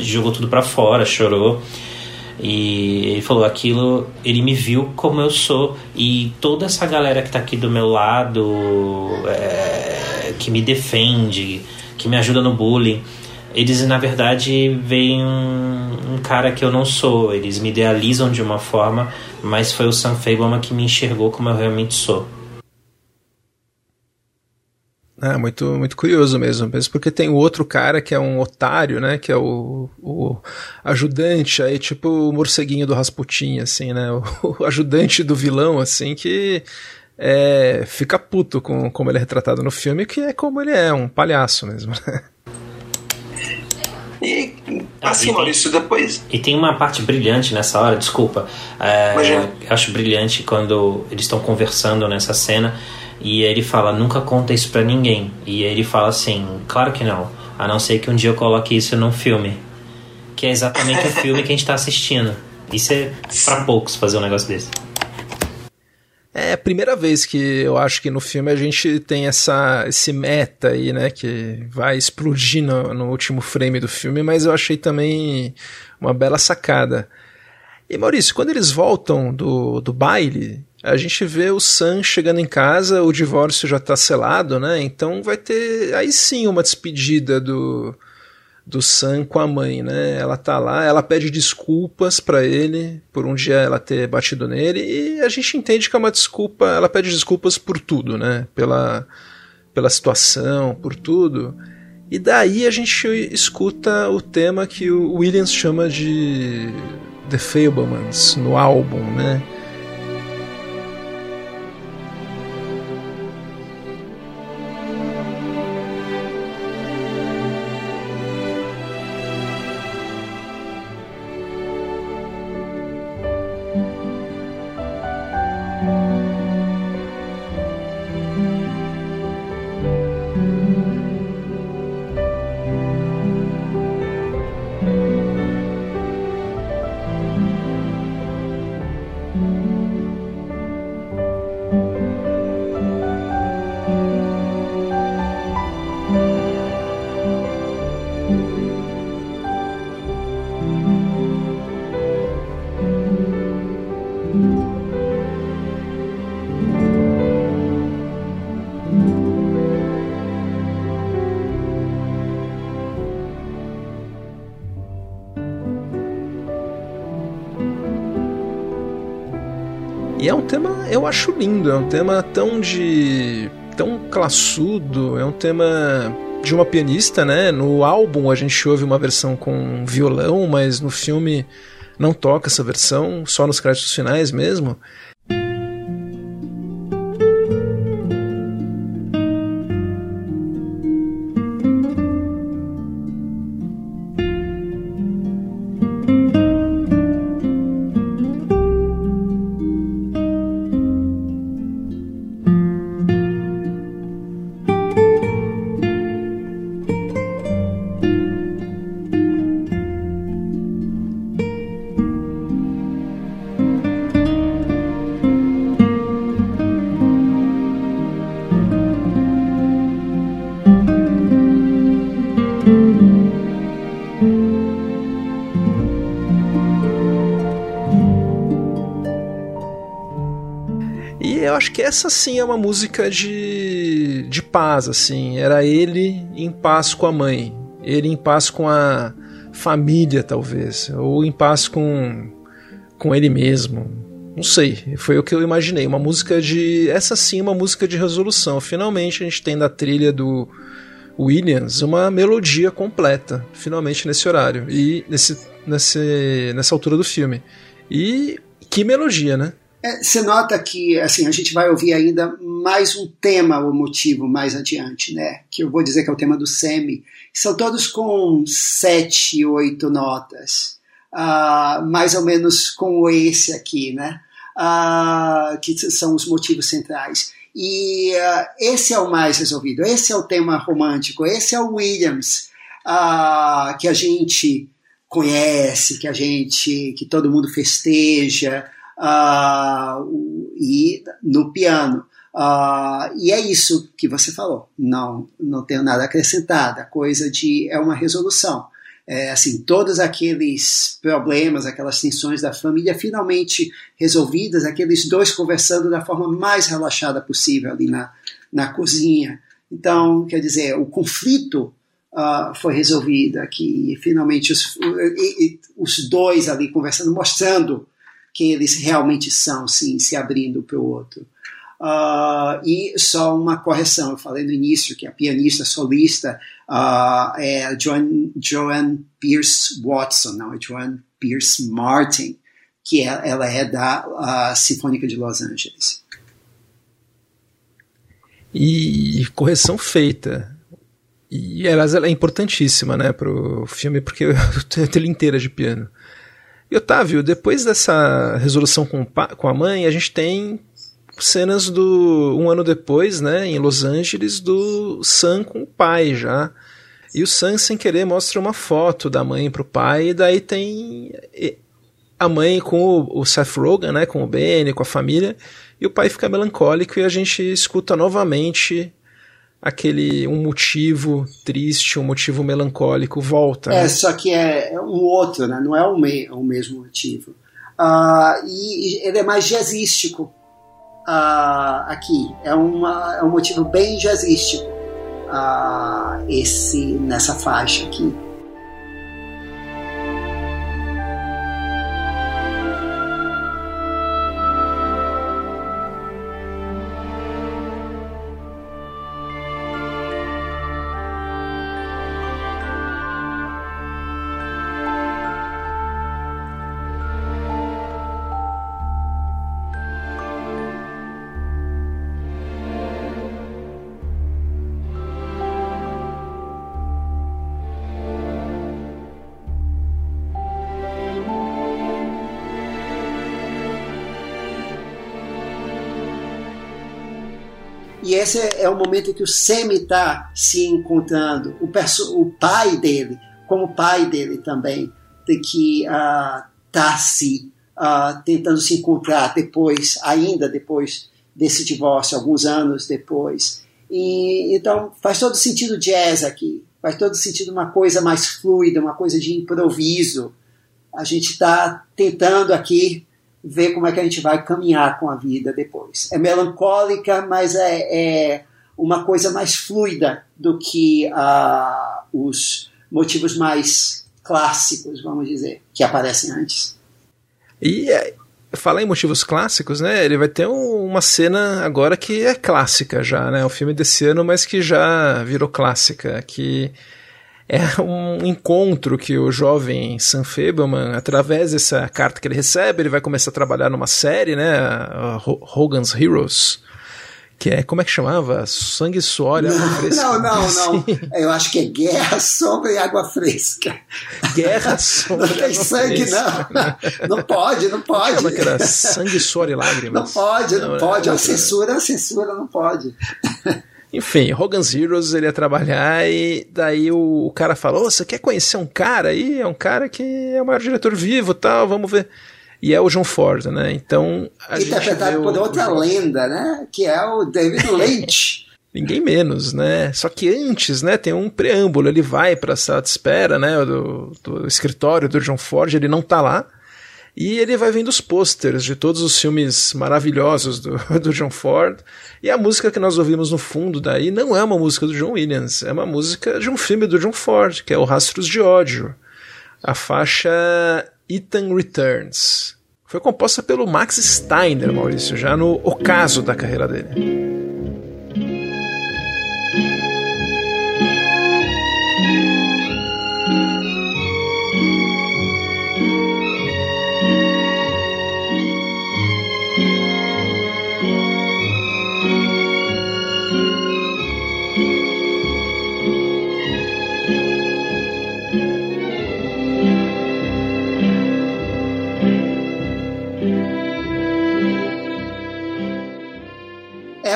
jogou tudo para fora, chorou. E ele falou aquilo, ele me viu como eu sou e toda essa galera que tá aqui do meu lado, é, que me defende, que me ajuda no bullying, eles na verdade veem um, um, cara que eu não sou, eles me idealizam de uma forma, mas foi o Sam Fableman que me enxergou como eu realmente sou. É, muito, muito curioso mesmo, mesmo porque tem o outro cara que é um otário, né, que é o, o ajudante, aí tipo o morceguinho do Rasputin, assim, né, *laughs* o, o ajudante do vilão, assim, que é, fica puto com como ele é retratado no filme, que é como ele é, um palhaço mesmo, né. E assim, Maurício, depois. E tem uma parte brilhante nessa hora, desculpa. É, eu acho brilhante quando eles estão conversando nessa cena e ele fala: nunca conta isso pra ninguém. E ele fala assim: claro que não, a não ser que um dia eu coloque isso num filme. Que é exatamente o filme que a gente tá assistindo. Isso é pra poucos fazer um negócio desse. É a primeira vez que eu acho que no filme a gente tem essa, esse meta aí, né? Que vai explodir no, no último frame do filme, mas eu achei também uma bela sacada. E Maurício, quando eles voltam do, do baile, a gente vê o Sam chegando em casa, o divórcio já está selado, né? Então vai ter aí sim uma despedida do, do Sam com a mãe, né? Ela tá lá, ela pede desculpas para ele por um dia ela ter batido nele e a gente entende que é uma desculpa, ela pede desculpas por tudo, né? Pela pela situação, por tudo. E daí a gente escuta o tema que o Williams chama de The Fablemans no álbum, né? Eu acho lindo, é um tema tão de. tão classudo, é um tema de uma pianista, né? No álbum a gente ouve uma versão com violão, mas no filme não toca essa versão, só nos créditos finais mesmo. Essa sim é uma música de, de paz, assim. Era ele em paz com a mãe, ele em paz com a família, talvez, ou em paz com, com ele mesmo. Não sei, foi o que eu imaginei. Uma música de. Essa sim, uma música de resolução. Finalmente a gente tem da trilha do Williams uma melodia completa, finalmente nesse horário e nesse, nesse, nessa altura do filme. E que melodia, né? É, você nota que assim a gente vai ouvir ainda mais um tema ou motivo mais adiante, né? Que eu vou dizer que é o tema do semi. São todos com sete, oito notas, uh, mais ou menos com esse aqui, né? Uh, que são os motivos centrais. E uh, esse é o mais resolvido. Esse é o tema romântico. Esse é o Williams que a gente conhece, que a gente, que todo mundo festeja uh, e no piano. Uh, e é isso que você falou. Não, não tenho nada acrescentado. A coisa de é uma resolução. É, assim, todos aqueles problemas, aquelas tensões da família finalmente resolvidas, aqueles dois conversando da forma mais relaxada possível ali na, na cozinha. Então, quer dizer, o conflito uh, foi resolvido aqui. Finalmente, os, os dois ali conversando, mostrando quem eles realmente são, sim, se abrindo para o outro. Uh, e só uma correção, eu falei no início que a pianista solista uh, é Joan, Joan Pierce Watson, não é Joan Pierce Martin, que é, ela é da uh, Sinfônica de Los Angeles. E correção feita. E aliás, ela é importantíssima né, para o filme, porque *laughs* eu tenho trilha inteira de piano. E Otávio, depois dessa resolução com, com a mãe, a gente tem cenas do um ano depois, né, em Los Angeles, do Sam com o pai já. E o Sam, sem querer, mostra uma foto da mãe pro pai, e daí tem a mãe com o, Seth Rogen, né, com o Benny, com a família, e o pai fica melancólico e a gente escuta novamente aquele um motivo triste, um motivo melancólico volta. É, né? só que é, é um outro, né? não é o, me, o mesmo motivo. Uh, e, e, ele é mais jazzístico uh, aqui. É, uma, é um motivo bem jazzístico uh, esse, nessa faixa aqui. E esse é, o momento em que o Semi está se encontrando, o, o pai dele, como pai dele também, de que está uh, se uh, tentando se encontrar depois, ainda depois desse divórcio, alguns anos depois. E, então faz todo sentido jazz aqui, faz todo sentido uma coisa mais fluida, uma coisa de improviso. A gente está tentando aqui ver como é que a gente vai caminhar com a vida depois. É melancólica, mas é, é uma coisa mais fluida do que uh, os motivos mais clássicos, vamos dizer, que aparecem antes. E é, falar em motivos clássicos, né? Ele vai ter um, uma cena agora que é clássica já, né? O filme desse ano, mas que já virou clássica, que é um encontro que o jovem Sam Fableman, através dessa carta que ele recebe, ele vai começar a trabalhar numa série, né, Hogan's Heroes, que é, como é que chamava? Sangue, suor e água fresca. Não, não, *laughs* não. Eu acho que é Guerra, Sombra e Água Fresca. Guerra, *laughs* Sombra Não tem sangue, não. Não pode, não pode. Achava que era Sangue, Suor e Lágrimas. Não pode, não, não pode. A censura, a censura não pode. Enfim, Hogan's Heroes ele ia trabalhar e daí o, o cara falou: oh, você quer conhecer um cara aí? É um cara que é o maior diretor vivo tal, vamos ver. E é o John Ford, né? Então. Interpretado por outra lenda, né? Que é o David *laughs* Lynch. Ninguém menos, né? Só que antes, né, tem um preâmbulo. Ele vai para a sala de espera, né, do, do escritório do John Ford, ele não tá lá. E ele vai vendo os posters de todos os filmes maravilhosos do, *laughs* do John Ford. E a música que nós ouvimos no fundo daí não é uma música do John Williams, é uma música de um filme do John Ford, que é o Rastros de Ódio. A faixa Ethan Returns. Foi composta pelo Max Steiner, Maurício, já no ocaso da carreira dele.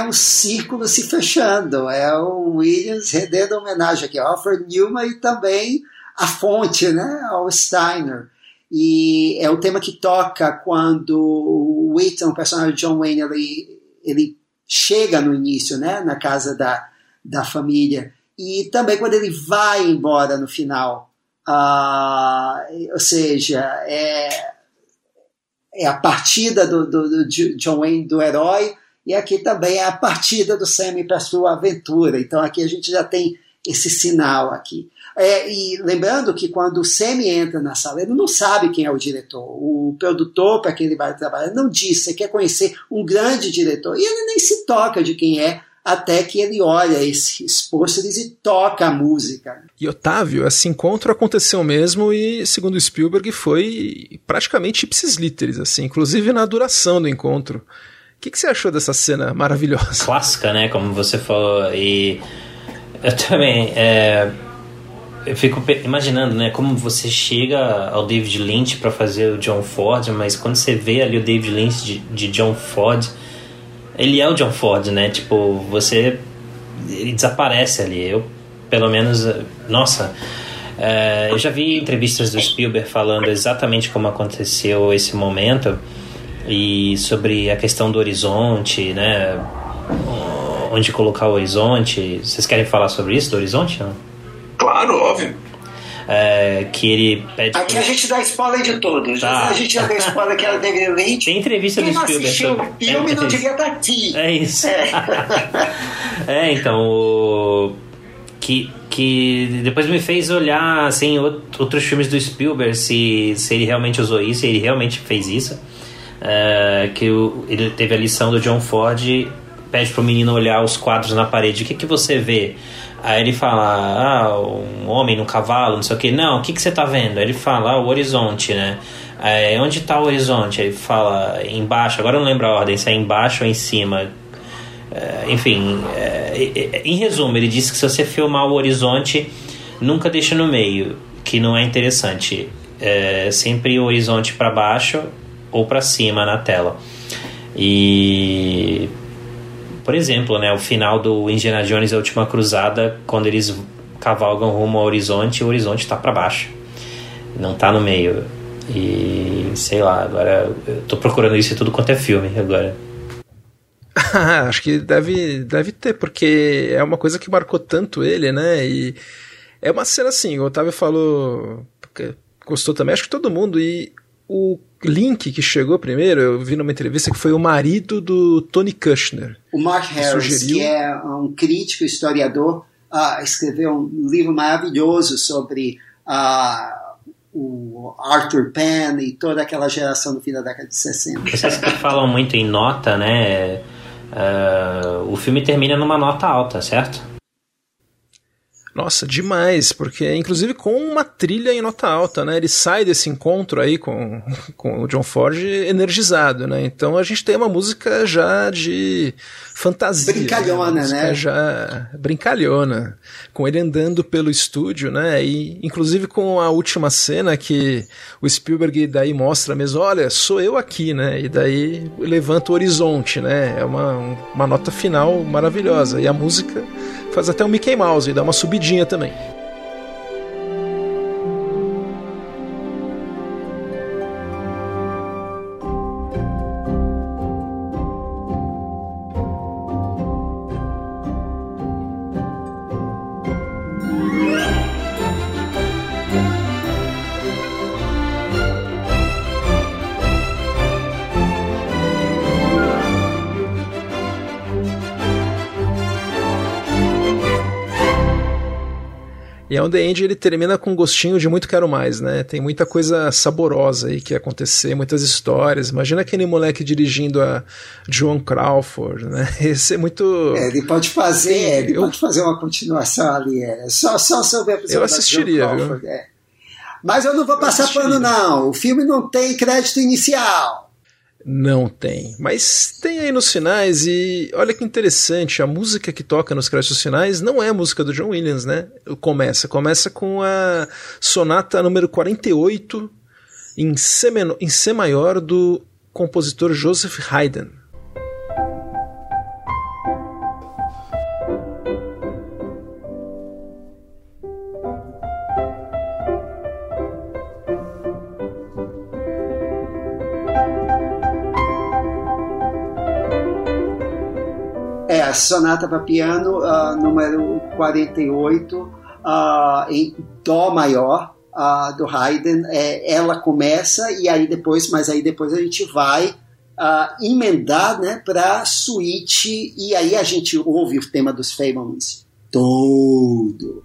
Um círculo se fechando. É o Williams rendendo homenagem aqui ao Alfred Newman e também a fonte, né, ao Steiner. E é o tema que toca quando o Wheaton, o personagem de John Wayne, ele, ele chega no início, né, na casa da, da família. E também quando ele vai embora no final. Uh, ou seja, é, é a partida do, do, do John Wayne, do herói, e aqui também é a partida do Sammy para sua aventura. Então aqui a gente já tem esse sinal aqui. É, e lembrando que quando o Sammy entra na sala, ele não sabe quem é o diretor. O produtor para quem ele vai trabalhar não diz, você quer conhecer um grande diretor. E ele nem se toca de quem é, até que ele olha esses pôsteres e toca a música. E Otávio, esse encontro aconteceu mesmo e, segundo Spielberg, foi praticamente ipsis literis, assim, inclusive na duração do encontro. Que, que você achou dessa cena maravilhosa? Clássica, né? Como você falou. E eu também. É, eu fico imaginando, né? Como você chega ao David Lynch para fazer o John Ford, mas quando você vê ali o David Lynch de, de John Ford, ele é o John Ford, né? Tipo, você. Ele desaparece ali. Eu, pelo menos. Nossa. É, eu já vi entrevistas do Spielberg falando exatamente como aconteceu esse momento e sobre a questão do horizonte, né? Onde colocar o horizonte. Vocês querem falar sobre isso, do horizonte? Não? Claro, óbvio. É, que ele pede. Aqui a gente dá spoiler de todos. Tá. A gente já deu spoiler que era *laughs* Lynch. Tem entrevista Quem do Spielberg. Quem não assistiu o filme *laughs* é, não devia estar aqui. É isso. É, *laughs* é então. O... Que, que depois me fez olhar assim, outros filmes do Spielberg, se, se ele realmente usou isso, se ele realmente fez isso. É, que o, ele teve a lição do John Ford pede pro menino olhar os quadros na parede. O que, que você vê? Aí ele fala, ah, um homem no cavalo, não sei o que. Não, o que, que você tá vendo? Aí ele fala, ah, o horizonte, né? Aí, onde tá o horizonte? Ele fala, embaixo. Agora eu não lembro a ordem, se é embaixo ou em cima. É, enfim, é, em resumo, ele disse que se você filmar o horizonte, nunca deixa no meio, que não é interessante. É sempre o horizonte para baixo ou para cima na tela. E por exemplo, né, o final do Indiana Jones a Última Cruzada, quando eles cavalgam rumo ao horizonte, o horizonte está para baixo, não está no meio. E sei lá, agora eu tô procurando isso em tudo quanto é filme agora. *laughs* Acho que deve, deve ter, porque é uma coisa que marcou tanto ele, né? E é uma cena assim, o Otávio falou. Gostou também, acho que todo mundo. E o link que chegou primeiro, eu vi numa entrevista que foi o marido do Tony Kushner. O Mark Harris, sugeriu... que é um crítico, historiador, uh, escreveu um livro maravilhoso sobre uh, o Arthur Penn e toda aquela geração do fim da década de 60. Vocês que falam muito em nota, né? Uh, o filme termina numa nota alta, certo? Nossa, demais, porque inclusive com uma trilha em nota alta, né? Ele sai desse encontro aí com, *laughs* com o John Ford energizado, né? Então a gente tem uma música já de fantasia. Brincalhona, né? né? Já brincalhona. Com ele andando pelo estúdio, né? E inclusive com a última cena que o Spielberg daí mostra mesmo, olha, sou eu aqui, né? E daí levanta o horizonte, né? É uma, uma nota final maravilhosa. E a música faz até um Mickey Mouse e dá uma subidinha também. É onde The End ele termina com um gostinho de muito quero mais, né? Tem muita coisa saborosa aí que ia acontecer, muitas histórias. Imagina aquele moleque dirigindo a Joan Crawford, né? *laughs* Esse é muito. É, ele pode fazer, Sim, ele eu... pode fazer uma continuação ali. É. Só, só sobre a Eu assistiria, Crawford, viu? É. Mas eu não vou passar pano, não. O filme não tem crédito inicial. Não tem. Mas tem aí nos finais e olha que interessante, a música que toca nos créditos finais não é a música do John Williams, né? Começa, começa com a sonata número 48 em C, menor, em C maior do compositor Joseph Haydn. A sonata para piano uh, número 48 uh, em dó maior uh, do Haydn. É, ela começa e aí depois, mas aí depois a gente vai emendar, né, para suíte e aí a gente ouve o tema dos Fablemans todo.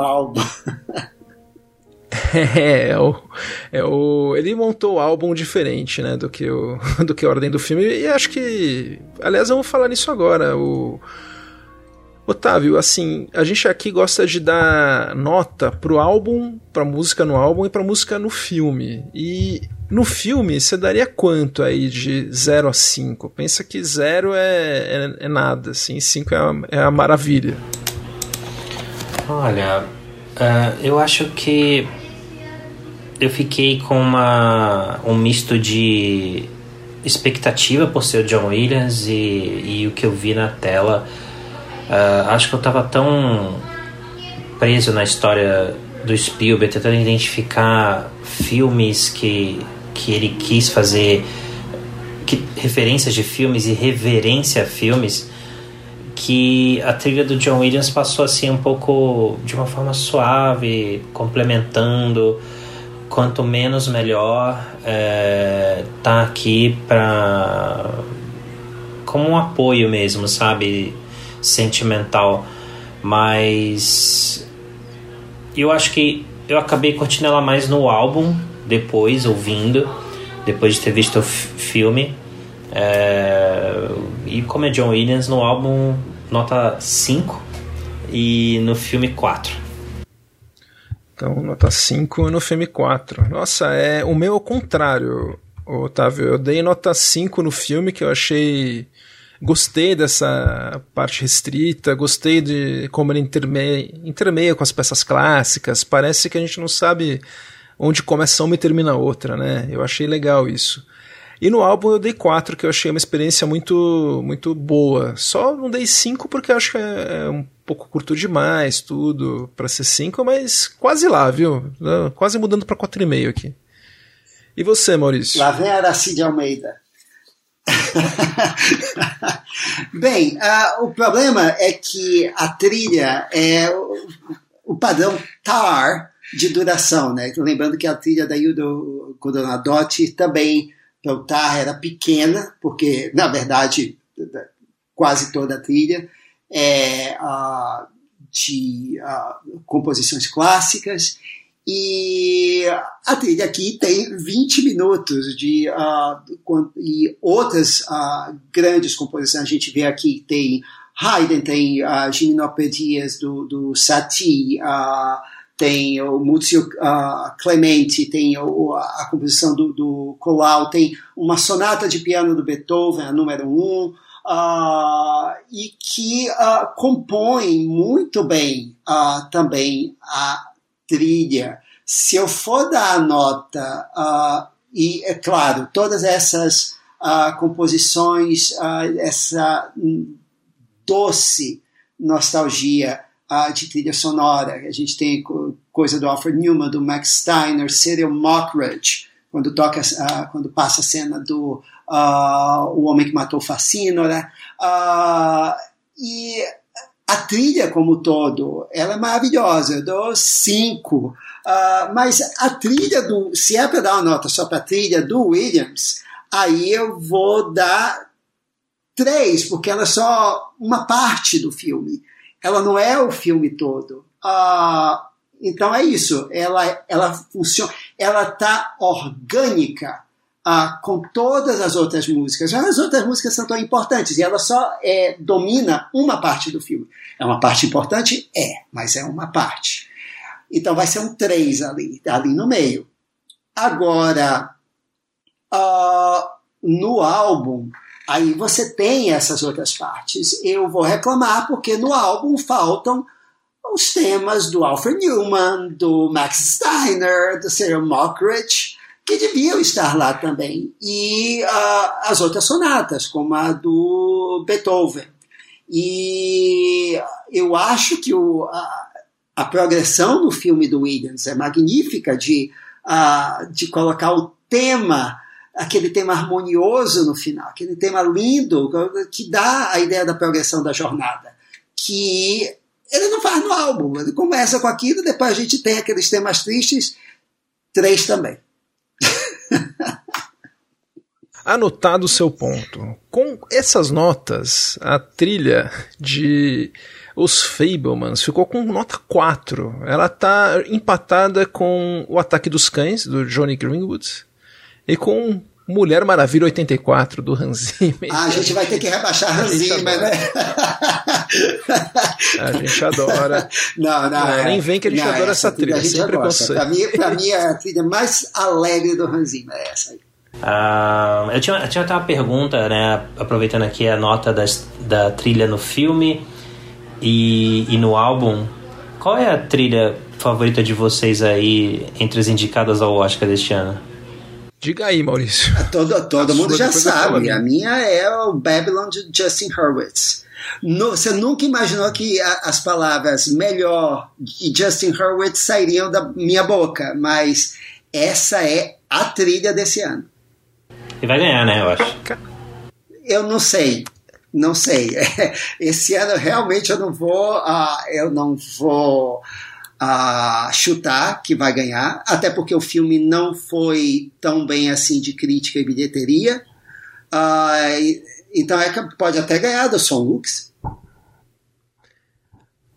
Álbum. *laughs* É, é, o, é o. Ele montou o álbum diferente, né? Do que, o, *laughs* do que a ordem do filme. E acho que. Aliás, vamos falar nisso agora. O. Otávio, assim, a gente aqui gosta de dar nota pro álbum, pra música no álbum e pra música no filme. E no filme, você daria quanto aí de 0 a 5? Pensa que 0 é, é, é, nada, assim, 5 é, é a maravilha. Olha, uh, eu acho que eu fiquei com uma, um misto de expectativa por ser o John Williams e, e o que eu vi na tela. Uh, acho que eu estava tão preso na história do Spielberg, tentando identificar filmes que, que ele quis fazer, que, referências de filmes e reverência a filmes que a trilha do John Williams passou assim um pouco de uma forma suave, complementando. Quanto menos melhor, é, tá aqui para como um apoio mesmo, sabe, sentimental. Mas eu acho que eu acabei curtindo ela mais no álbum depois, ouvindo, depois de ter visto o filme. É, e como é John Williams, no álbum nota 5 e no filme 4. Então, nota 5 no filme 4. Nossa, é o meu ao contrário, Otávio. Eu dei nota 5 no filme, que eu achei. Gostei dessa parte restrita, gostei de como ele intermeia, intermeia com as peças clássicas. Parece que a gente não sabe onde começa uma e termina outra, né? Eu achei legal isso. E no álbum eu dei 4, que eu achei uma experiência muito muito boa. Só não dei 5 porque acho que é, é um pouco curto demais, tudo, para ser 5, mas quase lá, viu? Quase mudando para 4,5 aqui. E você, Maurício? Lá vem Aracide Almeida. *laughs* Bem, uh, o problema é que a trilha é o, o padrão TAR de duração, né? Lembrando que a trilha da Yudo Codonadotti também Peltar era pequena, porque, na verdade, quase toda a trilha é uh, de uh, composições clássicas, e a trilha aqui tem 20 minutos de uh, e outras grandes composições. A gente vê aqui tem Haydn, tem uh, Gimnopedias do, do Satie, uh, tem o Muzio uh, Clemente, tem o, a, a, composição do, do Colau, tem uma sonata de piano do Beethoven, a número um, uh, e que uh, compõe muito bem também a trilha. Se eu for dar a nota, e é claro, todas essas composições, essa doce nostalgia uh, de trilha sonora. A gente tem coisa do Alfred Newman, do Max Steiner, Serial Mockridge, quando toca, uh, quando passa a cena do uh, O Homem que Matou Facínora. e a trilha como todo, ela é maravilhosa, eu dou cinco. mas a trilha do, se é para dar uma nota só para a trilha do Williams, aí eu vou dar três, porque ela é só uma parte do filme ela não é o filme todo. Ah, então é isso, ela, ela funciona, ela está orgânica ah, com todas as outras músicas. As outras músicas são tão importantes e ela só é, domina uma parte do filme. É uma parte importante? É, mas é uma parte. Então vai ser um três ali, ali no meio. Agora, ah, no álbum, Aí você tem essas outras partes. Eu vou reclamar porque no álbum faltam os temas do Alfred Newman, do Max Steiner, do Sarah Mockridge, que deviam estar lá também. E uh, as outras sonatas, como a do Beethoven. E eu acho que o, a, a progressão do filme do Williams é magnífica de, uh, de colocar o tema aquele tema harmonioso no final, aquele tema lindo que dá a ideia da progressão da jornada, que ele não faz no álbum, ele começa com aquilo, depois a gente tem aqueles temas tristes, três também. *laughs* Anotado o seu ponto. Com essas notas, a trilha de Os Fablemans ficou com nota 4. Ela está empatada com O Ataque dos Cães, do Johnny Greenwood, e com Mulher Maravilha 84 do Hans Zimmer. Ah, a gente vai ter que rebaixar Hans Zimmer, né? A gente adora. Não, não. não é, nem vem que a gente não, adora essa trilha, sem preconceito. Para mim, pra mim, é a trilha mais alegre do Hans Zimmer, é essa aí. Uh, eu, tinha, eu tinha até uma pergunta, né? Aproveitando aqui a nota das, da trilha no filme e, e no álbum. Qual é a trilha favorita de vocês aí entre as indicadas ao Oscar deste ano? Diga aí, Maurício. *laughs* Todo, todo mundo já sabe. A minha é o Babylon de Justin Hurwitz. No, você nunca imaginou que a, as palavras melhor de Justin Hurwitz sairiam da minha boca, mas essa é a trilha desse ano. E vai ganhar, né, eu acho. Eu não sei. Não sei. *laughs* Esse ano realmente eu não vou. Uh, eu não vou a chutar que vai ganhar, até porque o filme não foi tão bem assim de crítica e bilheteria. Uh, então é que pode até ganhar do Son Lux.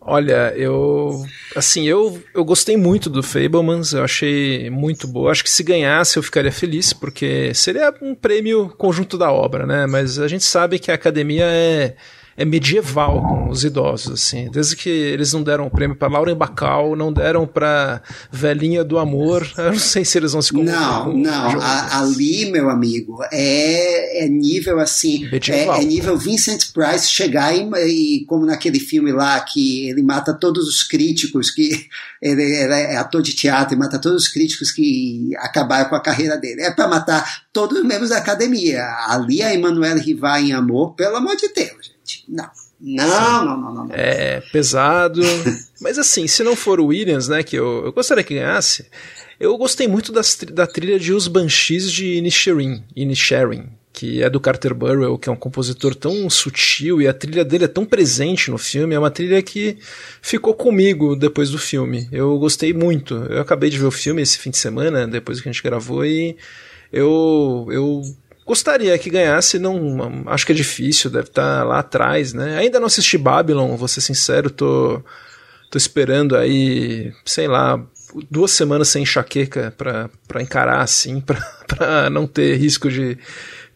Olha, eu assim, eu, eu gostei muito do Fablemans, eu achei muito boa. Acho que se ganhasse eu ficaria feliz, porque seria um prêmio conjunto da obra, né? Mas a gente sabe que a academia é é medieval com os idosos, assim. Desde que eles não deram o prêmio para Lauren Bacall, não deram para Velhinha do Amor, *laughs* eu não sei se eles vão se Não, com não. A, ali, meu amigo, é, é nível assim. É, é, nível Vincent Price chegar e, e, como naquele filme lá que ele mata todos os críticos, que *laughs* ele, ele é ator de teatro e mata todos os críticos que acabaram com a carreira dele. É para matar todos os membros da academia. Ali a Emanuele Rivar em Amor, pelo amor de Deus gente. Não. Não, não, não, não, não. É pesado. *laughs* Mas assim, se não for o Williams, né, que eu, eu gostaria que ganhasse, eu gostei muito das, da trilha de Os Banshees de Inisherin, Inisherin, que é do Carter Burwell, que é um compositor tão sutil e a trilha dele é tão presente no filme. É uma trilha que ficou comigo depois do filme. Eu gostei muito. Eu acabei de ver o filme esse fim de semana, depois que a gente gravou, e eu, eu Gostaria que ganhasse, não acho que é difícil, deve estar tá lá atrás, né? Ainda não assisti Babylon, vou ser sincero, tô, tô esperando aí, sei lá, duas semanas sem enxaqueca para encarar assim, *laughs* para não ter risco de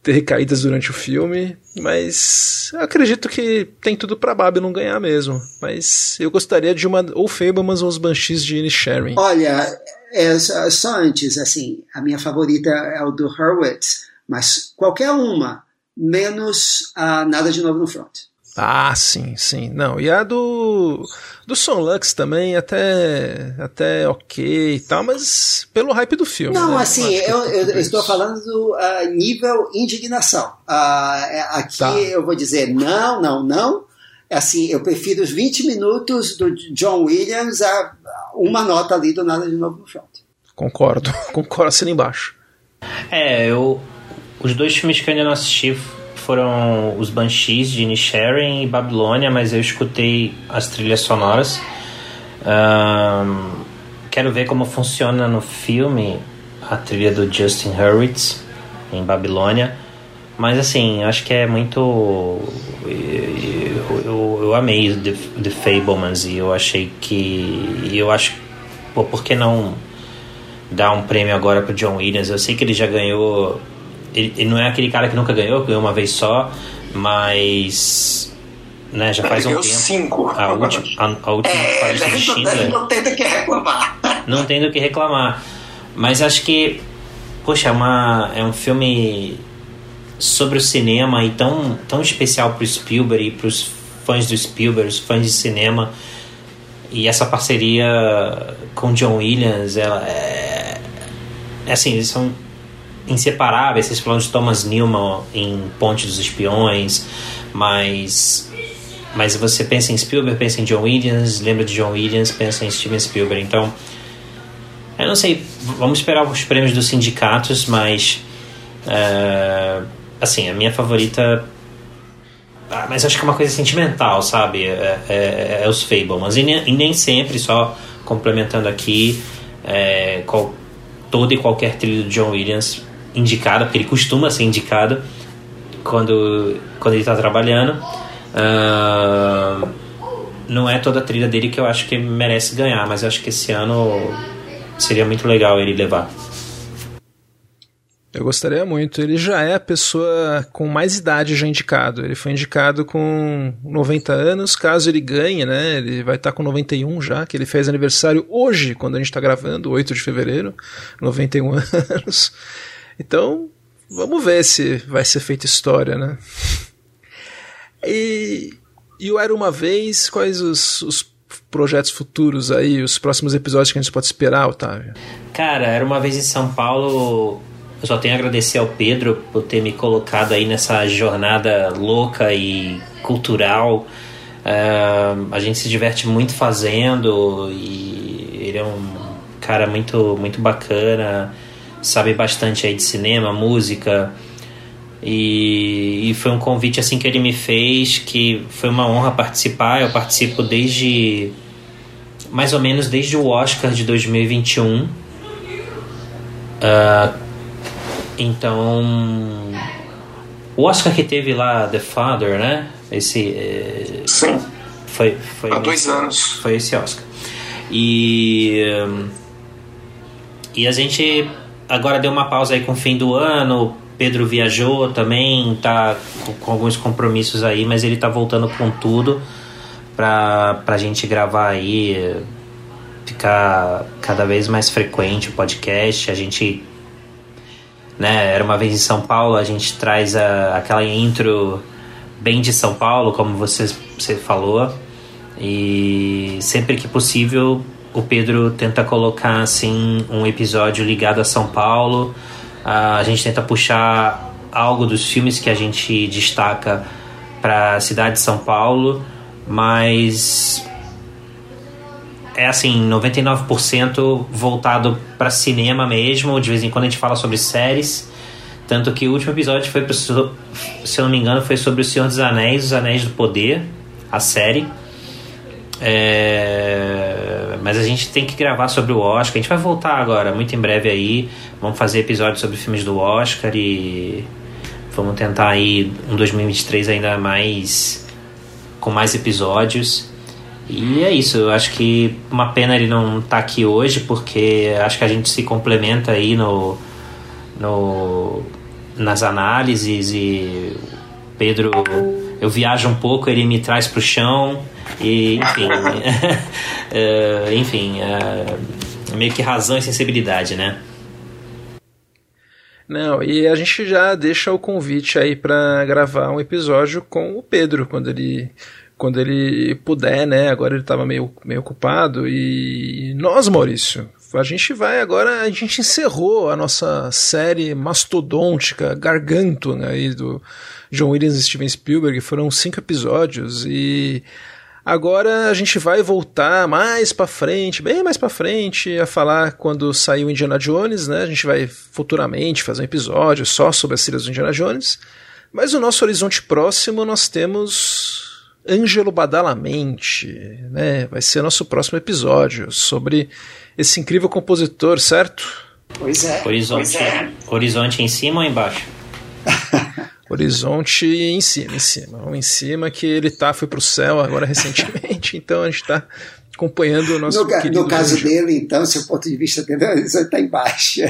ter recaídas durante o filme, mas acredito que tem tudo pra Babylon ganhar mesmo. Mas eu gostaria de uma ou Fablemans ou os Banshees de Inisherin. Olha, é, só antes, assim, a minha favorita é o do Hurwitz, mas qualquer uma, menos a Nada de Novo no Front. Ah, sim, sim. Não, e a do do Son Lux também até até ok e tal, mas pelo hype do filme. Não, né? assim, eu, eu, eu estou falando do uh, nível indignação. Uh, aqui tá. eu vou dizer não, não, não. Assim, eu prefiro os 20 minutos do John Williams a uma nota ali do Nada de Novo no Front. Concordo, *laughs* concordo assim embaixo. É, eu os dois filmes que eu ainda não assisti foram os Banshees de Nisharan e Babilônia, mas eu escutei as trilhas sonoras. Um, quero ver como funciona no filme a trilha do Justin Hurwitz em Babilônia. Mas assim, acho que é muito. Eu, eu, eu amei The, The Fablemans e eu achei que. Eu acho. Pô, por que não dar um prêmio agora pro John Williams? Eu sei que ele já ganhou ele, ele, não é aquele cara que nunca ganhou, ganhou uma vez só, mas. Né, já faz ele um tempo. Cinco. A última, a, a última é, de Schindler. Não tem do que reclamar. *laughs* Não tem do que reclamar. Mas acho que. Poxa, é, uma, é um filme sobre o cinema e tão, tão especial para o Spielberg e para os fãs do Spielberg, os fãs de cinema. E essa parceria com John Williams, ela é. é assim, eles são inseparáveis. Vocês falam de Thomas Newman em Ponte dos Espiões, mas mas você pensa em Spielberg, pensa em John Williams, lembra de John Williams, pensa em Steven Spielberg. Então, eu não sei, vamos esperar os prêmios dos sindicatos, mas uh, assim, a minha favorita ah, mas acho que é uma coisa sentimental, sabe? É, é, é os Fablemans. E nem, e nem sempre, só complementando aqui, é, qual, todo e qualquer trilho do John Williams indicada, porque ele costuma ser indicado quando, quando ele está trabalhando. Uh, não é toda a trilha dele que eu acho que merece ganhar, mas eu acho que esse ano seria muito legal ele levar. Eu gostaria muito. Ele já é a pessoa com mais idade já indicado. Ele foi indicado com 90 anos. Caso ele ganhe, né? Ele vai estar com 91 já, que ele fez aniversário hoje, quando a gente está gravando, 8 de fevereiro. 91 *laughs* anos. Então, vamos ver se vai ser feita história, né? E, e o Era Uma Vez, quais os, os projetos futuros aí, os próximos episódios que a gente pode esperar, Otávio? Cara, Era Uma Vez em São Paulo, eu só tenho a agradecer ao Pedro por ter me colocado aí nessa jornada louca e cultural. Uh, a gente se diverte muito fazendo e ele é um cara muito, muito bacana sabe bastante aí de cinema, música. E, e, foi um convite assim que ele me fez que foi uma honra participar. Eu participo desde mais ou menos desde o Oscar de 2021. Uh, ah, então, o Oscar que teve lá The Father, né? Esse eh, Sim. Foi, foi há dois anos. Foi esse Oscar. E e a gente agora deu uma pausa aí com o fim do ano. Pedro viajou também, tá com alguns compromissos aí, mas ele tá voltando com tudo pra, pra gente gravar aí, ficar cada vez mais frequente o podcast. A gente, né, era uma vez em São Paulo, a gente traz a, aquela intro bem de São Paulo, como você, você falou, e sempre que possível o Pedro tenta colocar assim um episódio ligado a São Paulo. Uh, a gente tenta puxar algo dos filmes que a gente destaca para a cidade de São Paulo, mas é assim, 99% voltado para cinema mesmo. De vez em quando a gente fala sobre séries. Tanto que o último episódio foi, se eu não me engano, foi sobre O Senhor dos Anéis, Os Anéis do Poder, a série. É... Mas a gente tem que gravar sobre o Oscar. A gente vai voltar agora, muito em breve aí. Vamos fazer episódios sobre filmes do Oscar e vamos tentar aí um 2023 ainda mais com mais episódios. E é isso, eu acho que uma pena ele não estar tá aqui hoje, porque acho que a gente se complementa aí no, no, nas análises e Pedro eu viajo um pouco, ele me traz para o chão e enfim, uh, *laughs* *laughs* enfim, uh, meio que razão e sensibilidade, né? Não, e a gente já deixa o convite aí para gravar um episódio com o Pedro quando ele quando ele puder, né? Agora ele estava meio, meio ocupado e nós, Maurício, a gente vai agora, a gente encerrou a nossa série mastodôntica, garganto, né, aí do John Williams e Steven Spielberg, foram cinco episódios e agora a gente vai voltar mais para frente, bem mais para frente, a falar quando sair o Indiana Jones, né? A gente vai futuramente fazer um episódio só sobre as trilhas do Indiana Jones. Mas o nosso horizonte próximo nós temos Ângelo Badalamente, né? Vai ser nosso próximo episódio sobre esse incrível compositor, certo? Pois é. Horizonte, pois é. horizonte em cima ou embaixo? *laughs* Horizonte em cima, em cima. Um em cima que ele tá, foi pro céu agora *laughs* recentemente, então a gente está acompanhando o nosso no, no caso Ângelo. dele, então, seu ponto de vista dele, *laughs* está embaixo. *laughs*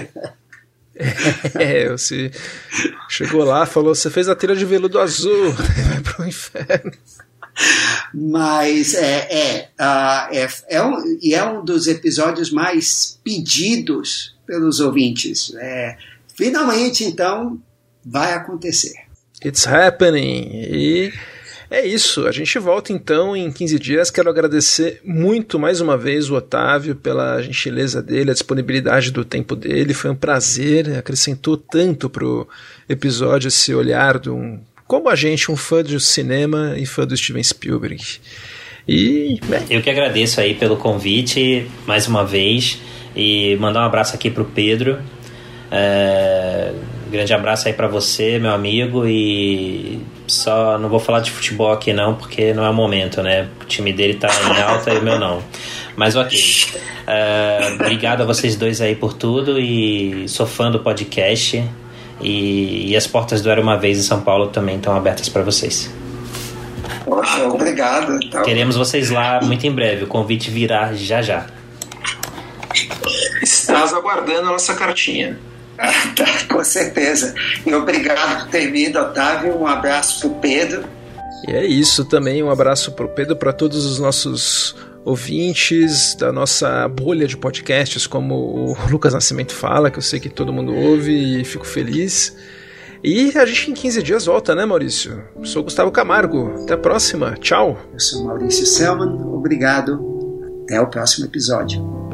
É, você chegou lá, falou, você fez a trilha de veludo azul, vai pro inferno. Mas é, é, ah, é, é um, e é um dos episódios mais pedidos pelos ouvintes. É, finalmente, então, vai acontecer. It's happening. E é isso. A gente volta então em 15 dias. Quero agradecer muito mais uma vez o Otávio pela gentileza dele, a disponibilidade do tempo dele. Foi um prazer. Acrescentou tanto pro episódio esse olhar de um como a gente, um fã do cinema e fã do Steven Spielberg. E, Eu que agradeço aí pelo convite mais uma vez e mandar um abraço aqui pro Pedro. É, grande abraço aí para você, meu amigo, e só não vou falar de futebol aqui não, porque não é o momento, né? O time dele tá em alta e o meu não. Mas ok. *laughs* É, obrigado a vocês dois aí por tudo e sou fã do podcast. E, e as portas do Era Uma Vez em São Paulo também estão abertas para vocês. Poxa, obrigado. Então, Queremos vocês lá muito em breve. O convite virá já já. Estás aguardando a nossa cartinha. *laughs* Tá, com certeza. E obrigado por ter vindo, Otávio. Um abraço para o Pedro. E é isso também, um abraço pro Pedro, para todos os nossos ouvintes da nossa bolha de podcasts, como o Lucas Nascimento fala, que eu sei que todo mundo ouve e fico feliz. E a gente em 15 dias volta, né, Maurício? Sou Gustavo Camargo. Até a próxima. Tchau. Eu sou Maurício Selman. Obrigado. Até o próximo episódio.